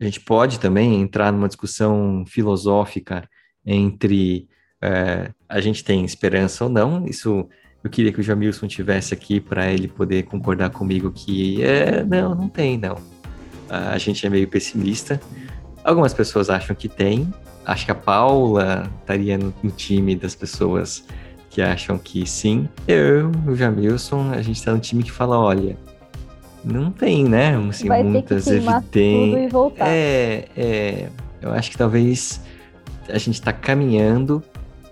A gente pode também entrar numa discussão filosófica entre é, a gente tem esperança ou não. Isso eu queria que o Jamilson tivesse aqui para ele poder concordar comigo que é, não, não tem, não. A gente é meio pessimista. Algumas pessoas acham que tem. Acho que a Paula estaria no, no time das pessoas que acham que sim. Eu, o Jamilson, a gente está no time que fala, olha, não tem, né? Assim, Vai muitas evidências. É, é, eu acho que talvez a gente está caminhando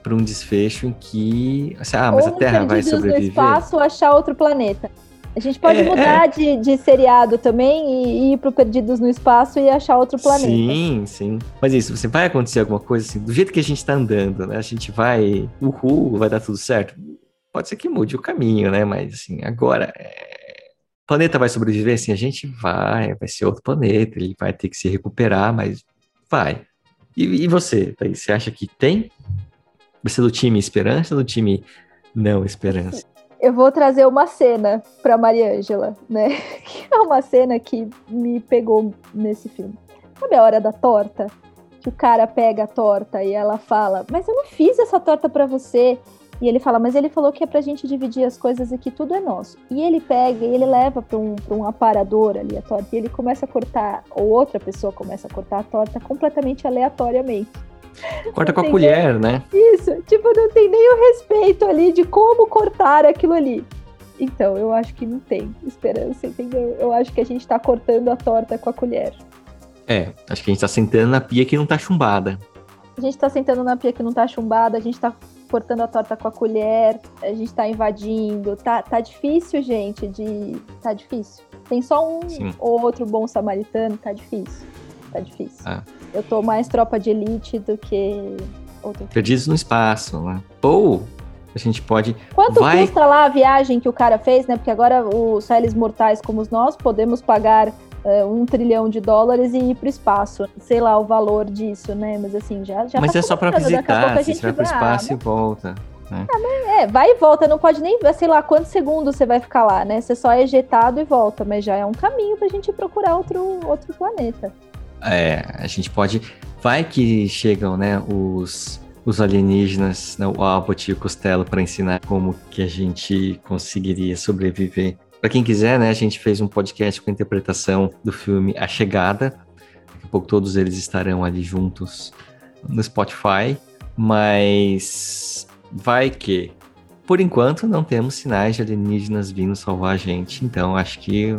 para um desfecho em que. Assim, ah, mas Ou a Terra vai sobreviver. no espaço achar outro planeta. A gente pode é, mudar é. De, de seriado também e ir para Perdidos no Espaço e achar outro planeta. Sim, sim. Mas isso, você vai acontecer alguma coisa assim, do jeito que a gente está andando, né? A gente vai, uhul, vai dar tudo certo. Pode ser que mude o caminho, né? Mas assim, agora, é... o planeta vai sobreviver? Assim, a gente vai, vai ser outro planeta, ele vai ter que se recuperar, mas vai. E, e você, Thaís, você acha que tem você é do time esperança ou do time não esperança? Eu vou trazer uma cena para Mariângela, né? [LAUGHS] Que é uma cena que me pegou nesse filme. Sabe a hora da torta? Que o cara pega a torta e ela fala: Mas eu não fiz essa torta para você. E ele fala: Mas ele falou que é pra gente dividir as coisas e que tudo é nosso. E ele pega e ele leva para um, pra um aparador ali a torta e ele começa a cortar, ou outra pessoa começa a cortar a torta completamente aleatoriamente. Corta com a colher, nem... né? Isso, tipo, não tem nem o respeito ali de como cortar aquilo ali. Então, eu acho que não tem esperança, entendeu? Eu acho que a gente tá cortando a torta com a colher. É, acho que a gente tá sentando na pia que não tá chumbada. A gente tá sentando na pia que não tá chumbada, a gente tá cortando a torta com a colher, a gente tá invadindo. Tá, tá difícil, gente, de. Tá difícil. Tem só um Sim. ou outro bom samaritano, tá difícil. Tá difícil. Ah. Eu tô mais tropa de elite do que outro. Perdidos no espaço, né? Ou a gente pode. Quanto vai... custa lá a viagem que o cara fez, né? Porque agora os réis mortais como nós podemos pagar uh, um trilhão de dólares e ir para o espaço. Sei lá o valor disso, né? Mas assim, já, já Mas tá é só para visitar, você vai para o espaço e volta. Né? Ah, é, vai e volta, não pode nem, sei lá, quantos segundos você vai ficar lá, né? Você só é ejetado e volta, mas já é um caminho para a gente procurar outro, outro planeta. É, a gente pode. Vai que chegam, né, os, os alienígenas, né, o Abbott e o Costello, para ensinar como que a gente conseguiria sobreviver. Para quem quiser, né, a gente fez um podcast com a interpretação do filme A Chegada. Daqui a pouco todos eles estarão ali juntos no Spotify. Mas vai que, por enquanto, não temos sinais de alienígenas vindo salvar a gente. Então, acho que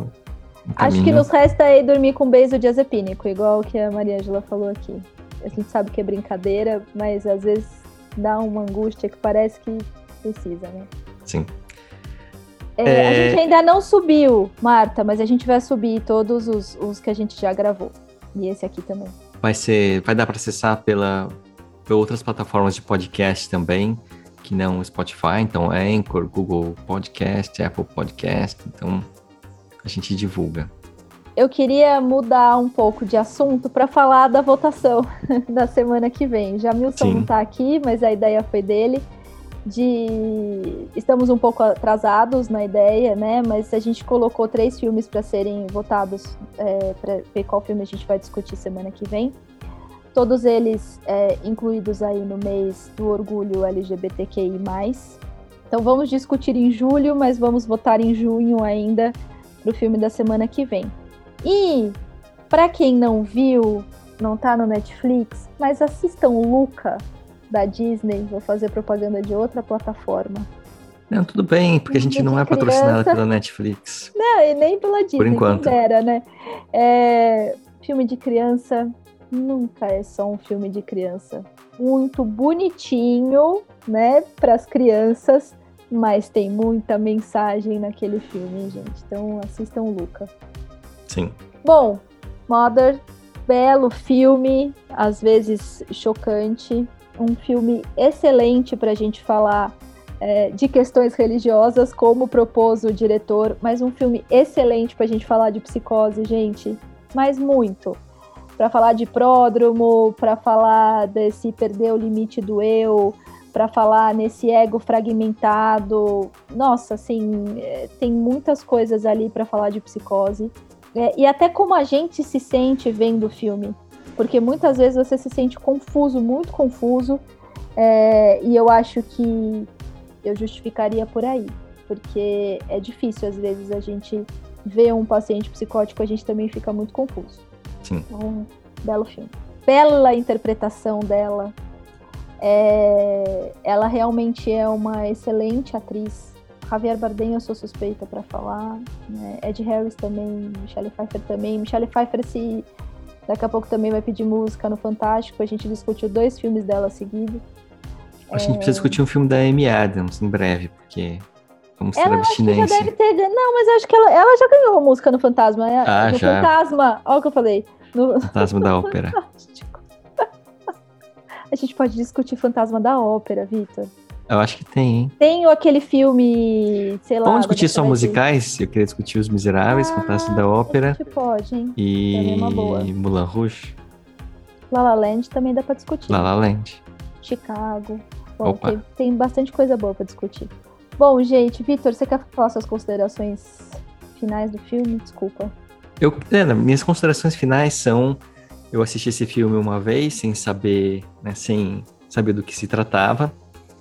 Acho que nos resta aí dormir com beijo diazepínico, igual que a Maria Angela falou aqui. A gente sabe que é brincadeira, mas às vezes dá uma angústia que parece que precisa, né? Sim. É, é... A gente ainda não subiu, Marta, mas a gente vai subir todos os, os que a gente já gravou. E esse aqui também. Vai ser, vai dar para acessar pela, por outras plataformas de podcast também, que não Spotify, então Anchor, Google Podcast, Apple Podcast, então a gente divulga. Eu queria mudar um pouco de assunto para falar da votação [LAUGHS] da semana que vem. Jamilson Sim. não está aqui, mas a ideia foi dele. De estamos um pouco atrasados na ideia, né? Mas a gente colocou três filmes para serem votados é, para ver qual filme a gente vai discutir semana que vem. Todos eles é, incluídos aí no mês do orgulho LGBTQI+. Então vamos discutir em julho, mas vamos votar em junho ainda pro filme da semana que vem. E para quem não viu, não tá no Netflix, mas assistam Luca da Disney, vou fazer propaganda de outra plataforma. Não, tudo bem, porque a gente não é patrocinada pela Netflix. Não, e nem pela Disney, Por enquanto. Dera, né? É, filme de criança nunca é só um filme de criança. Muito bonitinho, né, para as crianças, mas tem muita mensagem naquele filme, gente. Então assistam Luca. Sim. Bom, Mother, belo filme, às vezes chocante, um filme excelente para a gente falar é, de questões religiosas, como propôs o diretor, mas um filme excelente para a gente falar de psicose, gente, mas muito. Para falar de pródromo, para falar desse perder o limite do eu, para falar nesse ego fragmentado. Nossa, assim, é, tem muitas coisas ali para falar de psicose. É, e até como a gente se sente vendo o filme. Porque muitas vezes você se sente confuso, muito confuso. É, e eu acho que eu justificaria por aí. Porque é difícil, às vezes, a gente ver um paciente psicótico, a gente também fica muito confuso. Sim. Um belo filme. Bela interpretação dela. É, ela realmente é uma excelente atriz. Javier Bardem eu sou suspeita para falar. Né? Ed Harris também, Michelle Pfeiffer também. Michelle Pfeiffer se daqui a pouco também vai pedir música no Fantástico. A gente discutiu dois filmes dela seguidos. A gente é... precisa discutir um filme da Amy Adams em breve, porque vamos ter ela abstinência. já deve ter Não, mas eu acho que ela, ela já ganhou música no Fantasma. É, ah, no já. Fantasma, olha o que eu falei. No... Fantasma da [LAUGHS] Ópera. A gente pode discutir Fantasma da Ópera, Vitor. Eu acho que tem, hein? Tem aquele filme, sei lá. Vamos discutir só musicais? Eu queria discutir Os Miseráveis, ah, Fantasma da Ópera. A gente pode, hein? E Mulan Rouge. La La Land também dá pra discutir. La La Land. Chicago. Bom, tem, tem, bastante coisa boa pra discutir. Bom, gente, Vitor, você quer falar suas considerações finais do filme? Desculpa. Eu, é, minhas considerações finais são eu assisti esse filme uma vez sem saber, né, sem saber do que se tratava.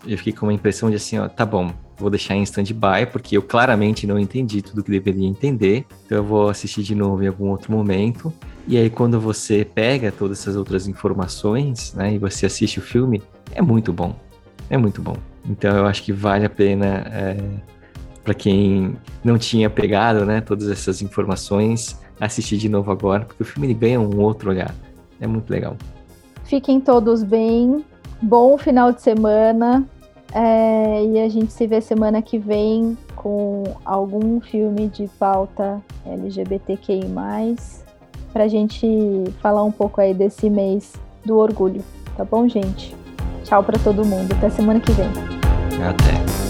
Eu fiquei com uma impressão de assim, ó, tá bom, vou deixar em stand-by, porque eu claramente não entendi tudo que deveria entender. Então eu vou assistir de novo em algum outro momento. E aí quando você pega todas essas outras informações, né, e você assiste o filme, é muito bom. É muito bom. Então eu acho que vale a pena é, para quem não tinha pegado, né, todas essas informações, assistir de novo agora, porque o filme ele ganha um outro olhar. É muito legal. Fiquem todos bem. Bom final de semana. É, e a gente se vê semana que vem com algum filme de pauta LGBTQI, para a gente falar um pouco aí desse mês do orgulho. Tá bom, gente? Tchau para todo mundo. Até semana que vem. Até.